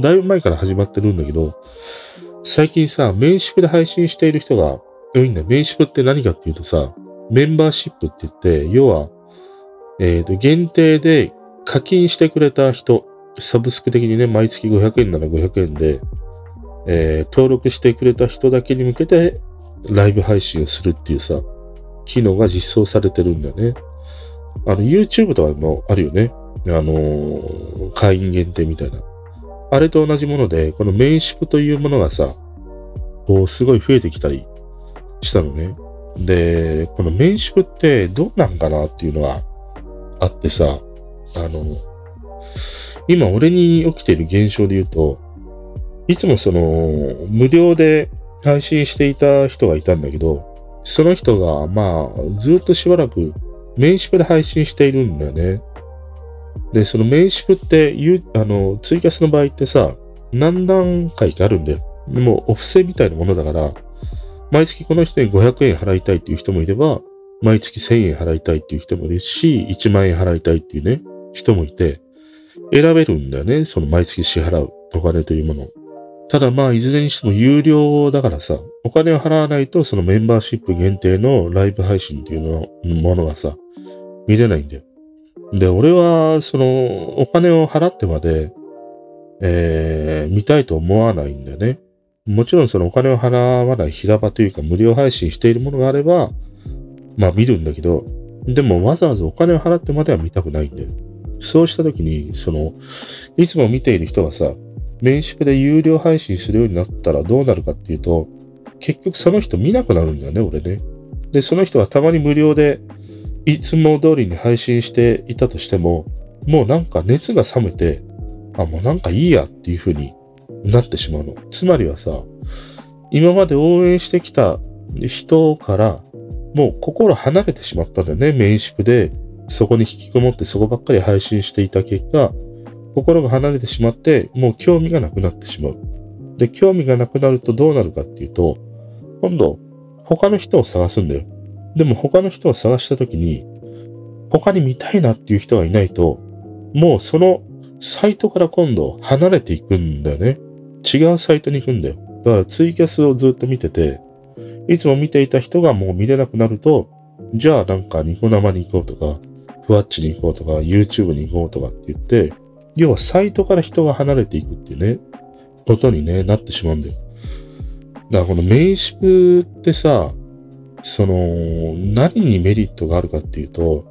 だいぶ前から始まってるんだけど、最近さ、メンシプで配信している人が多いんだよ。メンシプって何かっていうとさ、メンバーシップって言って、要は、えっ、ー、と、限定で課金してくれた人、サブスク的にね、毎月500円なら500円で、えー、登録してくれた人だけに向けてライブ配信をするっていうさ、機能が実装されてるんだよね。あの、YouTube とかもあるよね。あのー、会員限定みたいな。あれと同じもので、このメンシプというものがさ、こう、すごい増えてきたりしたのね。で、このメンシプってどうなんかなっていうのがあってさ、あの、今俺に起きている現象で言うと、いつもその、無料で配信していた人がいたんだけど、その人が、まあ、ずっとしばらく、メンシプで配信しているんだよね。で、そのメンシプって、あの、ツイキャスの場合ってさ、何段階かあるんだよ。もう、お布施みたいなものだから、毎月この人に500円払いたいっていう人もいれば、毎月1000円払いたいっていう人もいるし、1万円払いたいっていうね、人もいて、選べるんだよね。その毎月支払うお金というものただまあ、いずれにしても有料だからさ、お金を払わないとそのメンバーシップ限定のライブ配信っていうのものがさ、見れないんだよ。で、俺は、その、お金を払ってまで、えー、見たいと思わないんだよね。もちろんそのお金を払わない平場というか無料配信しているものがあれば、まあ見るんだけど、でもわざわざお金を払ってまでは見たくないんだよ。そうしたときに、その、いつも見ている人がさ、メンシプで有料配信するようになったらどうなるかっていうと、結局その人見なくなるんだよね、俺ね。で、その人はたまに無料で、いつも通りに配信していたとしても、もうなんか熱が冷めて、あ、もうなんかいいやっていう風になってしまうの。つまりはさ、今まで応援してきた人から、もう心離れてしまったんだよね、メンシプでそこに引きこもってそこばっかり配信していた結果、心が離れてしまって、もう興味がなくなってしまう。で、興味がなくなるとどうなるかっていうと、今度、他の人を探すんだよ。でも他の人を探した時に、他に見たいなっていう人がいないと、もうそのサイトから今度離れていくんだよね。違うサイトに行くんだよ。だからツイキャスをずっと見てて、いつも見ていた人がもう見れなくなると、じゃあなんかニコ生に行こうとか、ふわっちに行こうとか、YouTube に行こうとかって言って、要はサイトから人が離れていくっていうね、ことにね、なってしまうんだよ。だからこのメインシプってさ、その、何にメリットがあるかっていうと、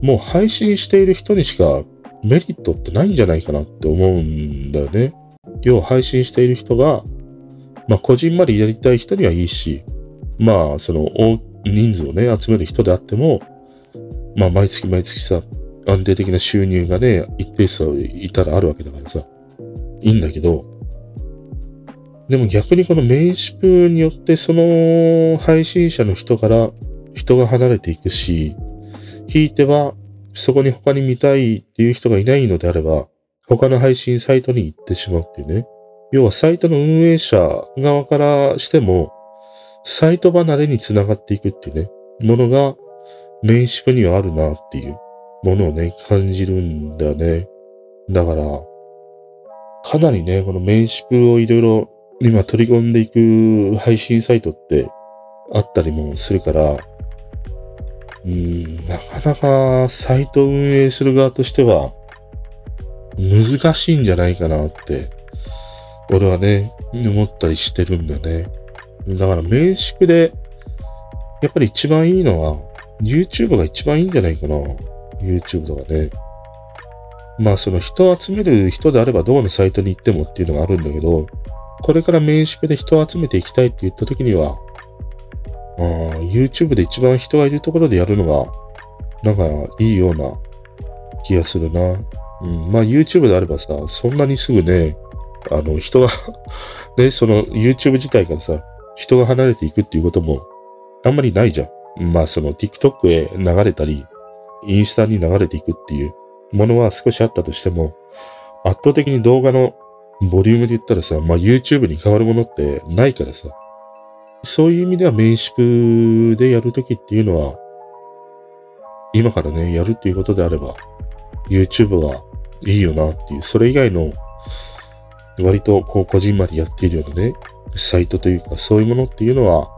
もう配信している人にしかメリットってないんじゃないかなって思うんだよね。要は配信している人が、まあ、こじんまりやりたい人にはいいし、まあ、その、大人数をね、集める人であっても、まあ、毎月毎月さ、安定的な収入がね、一定数いたらあるわけだからさ、いいんだけど、でも逆にこのメインシップによってその配信者の人から人が離れていくし、ひいてはそこに他に見たいっていう人がいないのであれば、他の配信サイトに行ってしまうっていうね。要はサイトの運営者側からしても、サイト離れにつながっていくっていうね、ものがメインシップにはあるなっていうものをね、感じるんだよね。だから、かなりね、このメインシップをいろいろ今取り込んでいく配信サイトってあったりもするから、うん、なかなかサイト運営する側としては難しいんじゃないかなって、俺はね、思ったりしてるんだね。だから面識で、やっぱり一番いいのは、YouTube が一番いいんじゃないかな。YouTube とかね。まあその人を集める人であればどうのサイトに行ってもっていうのがあるんだけど、これからメインシペで人を集めていきたいって言った時には、あ YouTube で一番人がいるところでやるのが、なんかいいような気がするな。うん、まあ YouTube であればさ、そんなにすぐね、あの人が ね、その YouTube 自体からさ、人が離れていくっていうこともあんまりないじゃん。まあその TikTok へ流れたり、インスタに流れていくっていうものは少しあったとしても、圧倒的に動画のボリュームで言ったらさ、まあ YouTube に変わるものってないからさ、そういう意味では民宿でやるときっていうのは、今からね、やるっていうことであれば、YouTube はいいよなっていう、それ以外の、割とこう、こじんまりやっているようなね、サイトというか、そういうものっていうのは、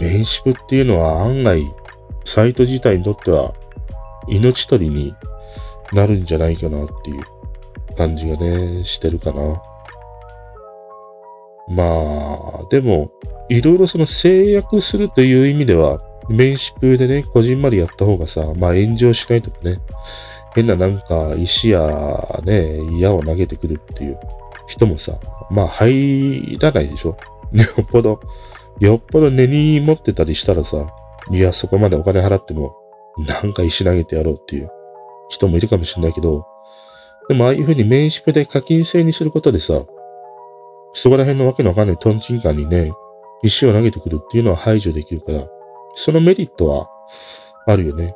メンシプっていうのは案外、サイト自体にとっては、命取りになるんじゃないかなっていう。感じがね、してるかな。まあ、でも、いろいろその制約するという意味では、メンシプでね、こじんまりやった方がさ、まあ炎上しないとかね、変ななんか石やね、矢を投げてくるっていう人もさ、まあ入らないでしょ。よっぽど、よっぽど根に持ってたりしたらさ、いや、そこまでお金払っても、なんか石投げてやろうっていう人もいるかもしれないけど、でもああいうふうにメインシップで課金制にすることでさ、そこら辺のわけのわかんないトンチンカンにね、石を投げてくるっていうのは排除できるから、そのメリットはあるよね。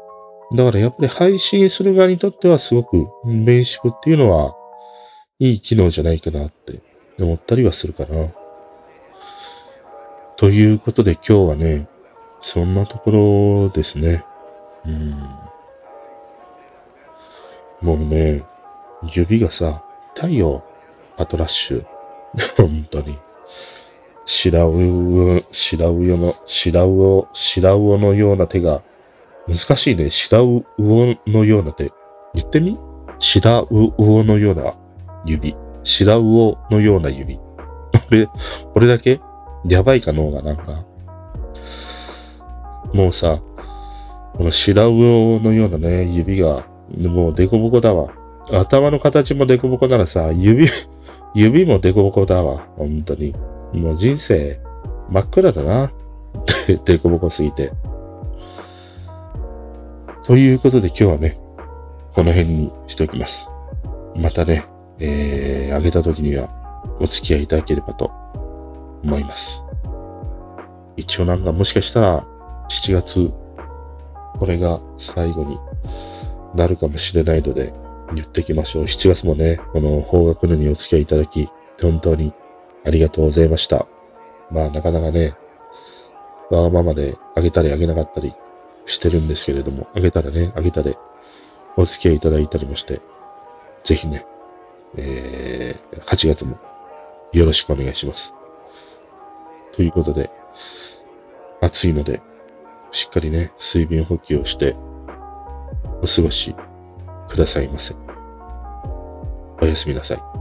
だからやっぱり配信する側にとってはすごくメインシップっていうのはいい機能じゃないかなって思ったりはするかな。ということで今日はね、そんなところですね。うん。もうね、指がさ、太陽、パトラッシュ。本当に。白魚、白魚の、白魚、白魚のような手が、難しいね。白魚のような手。言ってみ？白魚のような指。白魚のような指。俺、俺だけ？やばいか脳がなんか。もうさ、この白魚のようなね、指が、もうデコボコだわ。頭の形もデコボコならさ、指、指もデコボコだわ。本当に。もう人生真っ暗だな。デコボコすぎて。ということで今日はね、この辺にしておきます。またね、えー、あげた時にはお付き合いいただければと思います。一応なんかもしかしたら7月、これが最後になるかもしれないので、言っていきましょう。7月もね、この方角のにお付き合いいただき、本当にありがとうございました。まあ、なかなかね、わがままであげたりあげなかったりしてるんですけれども、あげたらね、あげたでお付き合いいただいたりもして、ぜひね、えー、8月もよろしくお願いします。ということで、暑いので、しっかりね、水分補給をして、お過ごしくださいませ。おやすみなさい。